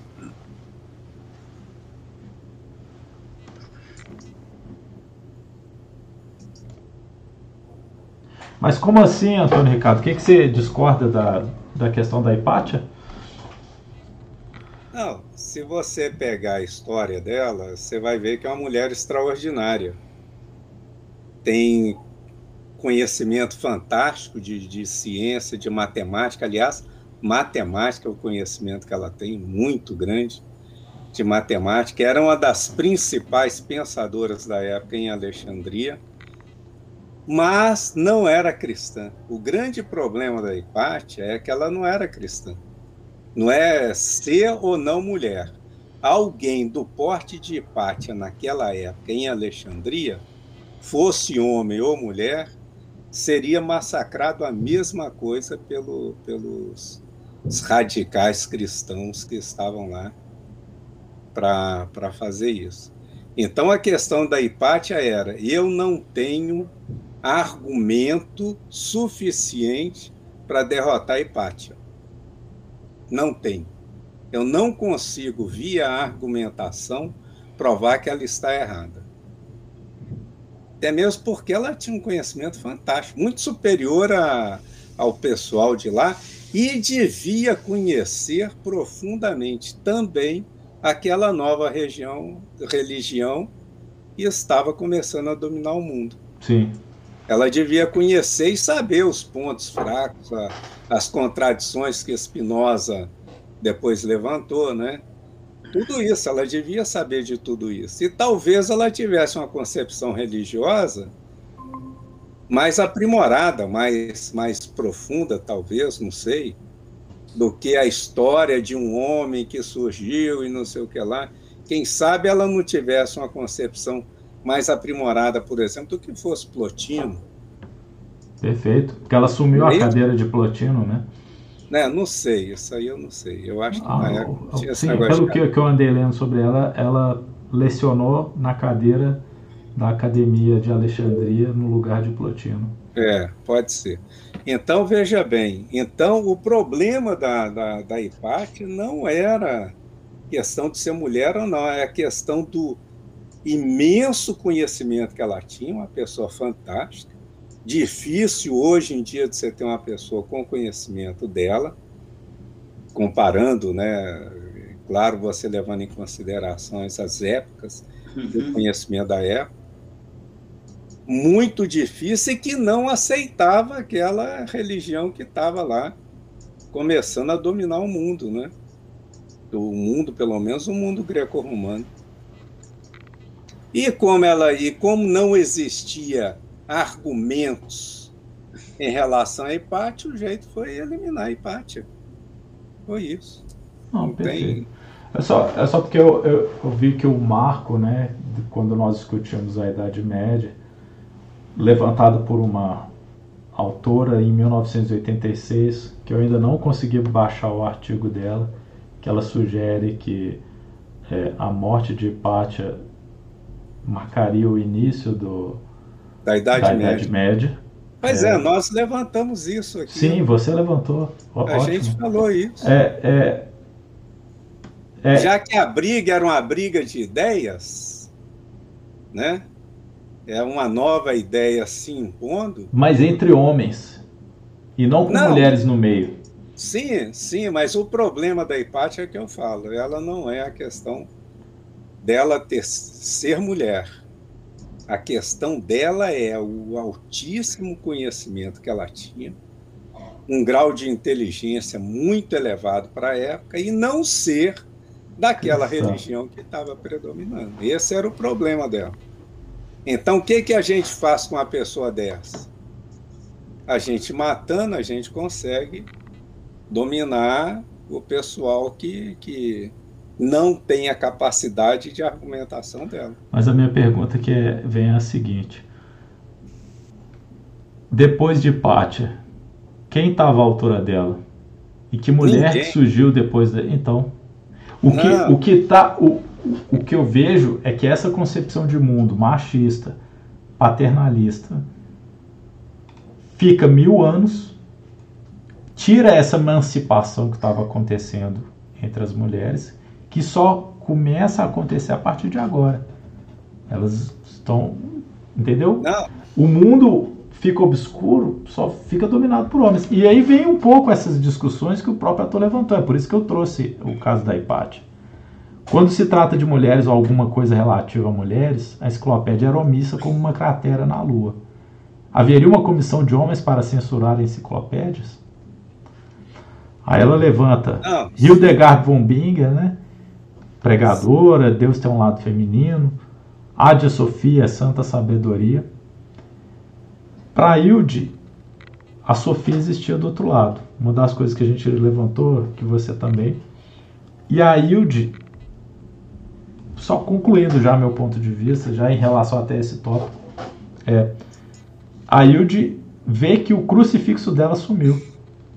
Mas como assim, Antônio Ricardo? O que, que você discorda da, da questão da Hipátia? Não, se você pegar a história dela, você vai ver que é uma mulher extraordinária. Tem conhecimento fantástico de, de ciência, de matemática. Aliás, matemática é o conhecimento que ela tem, muito grande de matemática. Era uma das principais pensadoras da época em Alexandria, mas não era cristã. O grande problema da Hipátia é que ela não era cristã. Não é ser ou não mulher. Alguém do porte de Hipátia naquela época em Alexandria, fosse homem ou mulher, seria massacrado a mesma coisa pelo, pelos radicais cristãos que estavam lá para fazer isso. Então a questão da Hipátia era: eu não tenho argumento suficiente para derrotar a Hipátia. Não tenho. Eu não consigo, via argumentação, provar que ela está errada. Até mesmo porque ela tinha um conhecimento fantástico, muito superior a, ao pessoal de lá, e devia conhecer profundamente também aquela nova região, religião que estava começando a dominar o mundo. Sim. Ela devia conhecer e saber os pontos fracos, a, as contradições que Spinoza depois levantou, né? Tudo isso, ela devia saber de tudo isso. E talvez ela tivesse uma concepção religiosa mais aprimorada, mais, mais profunda, talvez, não sei, do que a história de um homem que surgiu e não sei o que lá. Quem sabe ela não tivesse uma concepção mais aprimorada, por exemplo, do que fosse Plotino. Perfeito, porque ela assumiu a cadeira de Plotino, né? Né, não sei, isso aí eu não sei. Eu acho que ah, na época tinha Sim, pelo que, que eu andei lendo sobre ela, ela lecionou na cadeira da Academia de Alexandria no lugar de Plotino. É, pode ser. Então, veja bem, então o problema da, da, da Hipátia não era questão de ser mulher ou não, é a questão do imenso conhecimento que ela tinha, uma pessoa fantástica, difícil hoje em dia de você ter uma pessoa com conhecimento dela, comparando, né? Claro, você levando em consideração essas épocas, uhum. o conhecimento da época, muito difícil e que não aceitava aquela religião que estava lá começando a dominar o mundo, né? O mundo, pelo menos o mundo greco-romano. E como ela e como não existia argumentos em relação a Hipátia, o jeito foi eliminar a Hipátia. Foi isso. Não, não tem... É só, é só porque eu, eu, eu, vi que o marco, né, quando nós discutimos a Idade Média, levantado por uma autora em 1986, que eu ainda não consegui baixar o artigo dela, que ela sugere que é, a morte de Hipátia marcaria o início do, da Idade, da Média. Idade Média. Pois é. é. nós levantamos isso aqui. Sim, você levantou. a Ótimo. gente falou isso. É, é, é, Já que a briga era uma briga de ideias, né? É uma nova ideia se impondo. Mas entre homens. E não com não, mulheres no meio. Sim, sim, mas o problema da Hipátia é que eu falo. Ela não é a questão dela ter, ser mulher a questão dela é o altíssimo conhecimento que ela tinha, um grau de inteligência muito elevado para a época e não ser daquela religião que estava predominando. Esse era o problema dela. Então, o que, que a gente faz com uma pessoa dessa? A gente matando, a gente consegue dominar o pessoal que, que não tem a capacidade de argumentação dela. Mas a minha pergunta que é, vem é a seguinte: depois de Pátia, quem estava à altura dela? E que mulher que surgiu depois da. Então, o que, o que tá. O, o que eu vejo é que essa concepção de mundo machista, paternalista, fica mil anos, tira essa emancipação que estava acontecendo entre as mulheres que só começa a acontecer a partir de agora. Elas estão. Entendeu? Não. O mundo fica obscuro, só fica dominado por homens. E aí vem um pouco essas discussões que o próprio ator levantou. É por isso que eu trouxe o caso da Hipátia. Quando se trata de mulheres ou alguma coisa relativa a mulheres, a enciclopédia era omissa como uma cratera na Lua. Haveria uma comissão de homens para censurar enciclopédias? Aí ela levanta. Hildegard von Bingen, né? Pregadora, Deus tem um lado feminino, Ádia Sofia, Santa Sabedoria. Para Hilde, a Sofia existia do outro lado. Uma das coisas que a gente levantou, que você também. E a Hilde, só concluindo já meu ponto de vista, já em relação até esse tópico, é, a Hilde vê que o crucifixo dela sumiu,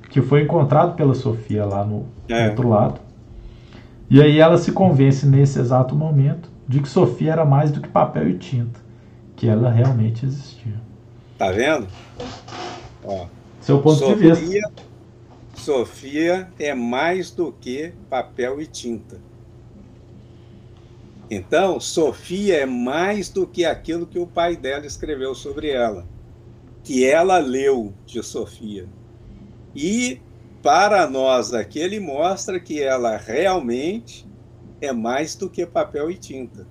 que foi encontrado pela Sofia lá no, é. outro lado. E aí ela se convence nesse exato momento de que Sofia era mais do que papel e tinta, que ela realmente existia. Tá vendo? Ó, Seu ponto Sofia, de vista. Sofia é mais do que papel e tinta. Então, Sofia é mais do que aquilo que o pai dela escreveu sobre ela, que ela leu de Sofia. E para nós aqui, ele mostra que ela realmente é mais do que papel e tinta.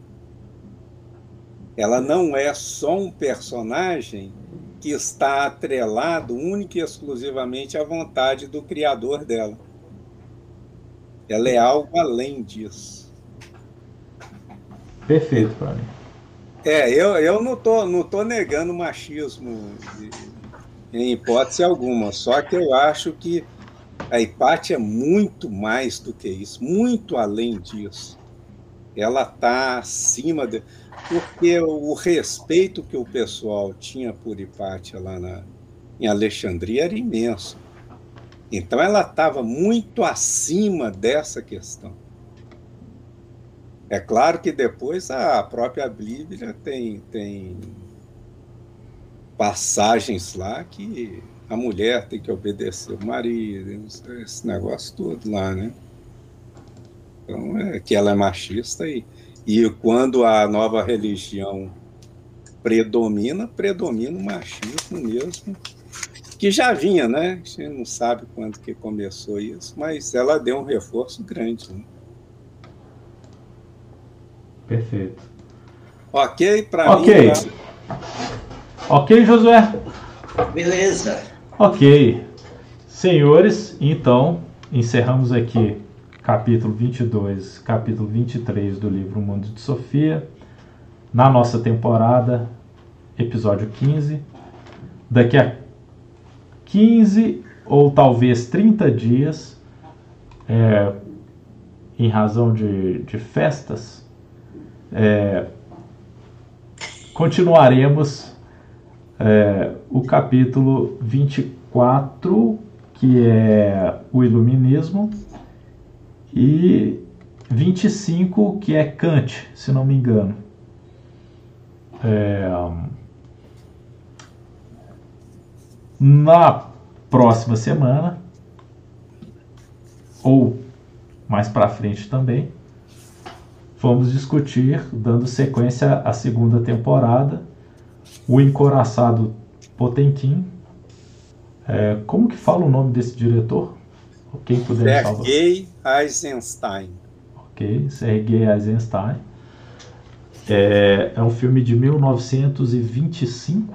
Ela não é só um personagem que está atrelado única e exclusivamente à vontade do criador dela. Ela é algo além disso. Perfeito para mim. É, eu, eu não tô, não tô negando machismo em hipótese alguma, só que eu acho que a Hipátia é muito mais do que isso, muito além disso. Ela está acima de. Porque o respeito que o pessoal tinha por Hipátia lá na, em Alexandria era imenso. Então ela estava muito acima dessa questão. É claro que depois a própria Bíblia tem, tem passagens lá que a mulher tem que obedecer o marido, esse negócio todo lá, né? Então, é que ela é machista e, e quando a nova religião predomina, predomina o machismo mesmo, que já vinha, né? A gente não sabe quando que começou isso, mas ela deu um reforço grande. Né? Perfeito. Ok, para okay. mim. Tá... Ok, Josué? Beleza. Ok. Senhores, então encerramos aqui capítulo 22, capítulo 23 do livro O Mundo de Sofia, na nossa temporada, episódio 15. Daqui a 15 ou talvez 30 dias, é, em razão de, de festas, é, continuaremos é, o capítulo 24, que é o Iluminismo, e 25, que é Kant, se não me engano. É, na próxima semana, ou mais para frente também, vamos discutir, dando sequência à segunda temporada, o encoraçado Potemkin. É, como que fala o nome desse diretor? Quem puder Sergei Eisenstein. Ok, Sergei Eisenstein. É, é um filme de 1925,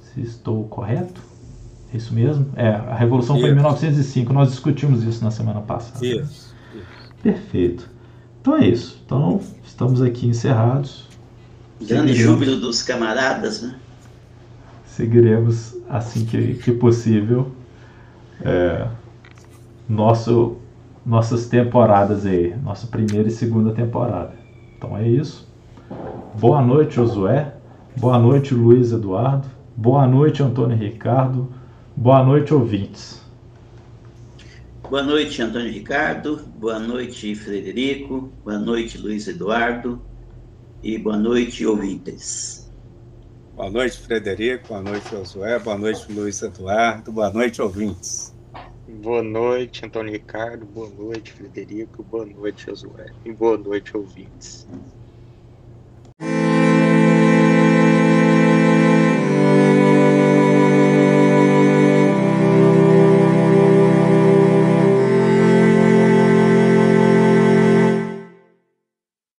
se estou correto. É isso mesmo? É, a Revolução isso. foi em 1905, nós discutimos isso na semana passada. Isso, isso. Perfeito. Então é isso. Então, estamos aqui encerrados. Grande júbilo dos camaradas, né? Seguiremos assim que, que possível. É, nosso, nossas temporadas aí, nossa primeira e segunda temporada. Então é isso. Boa noite, Josué. Boa noite, Luiz Eduardo. Boa noite, Antônio Ricardo. Boa noite, ouvintes. Boa noite, Antônio Ricardo. Boa noite, Frederico. Boa noite, Luiz Eduardo. E boa noite, ouvintes. Boa noite, Frederico. Boa noite, Josué. Boa noite, Luiz Eduardo. Boa noite, ouvintes. Boa noite, Antônio Ricardo. Boa noite, Frederico. Boa noite, Josué. E boa noite, ouvintes.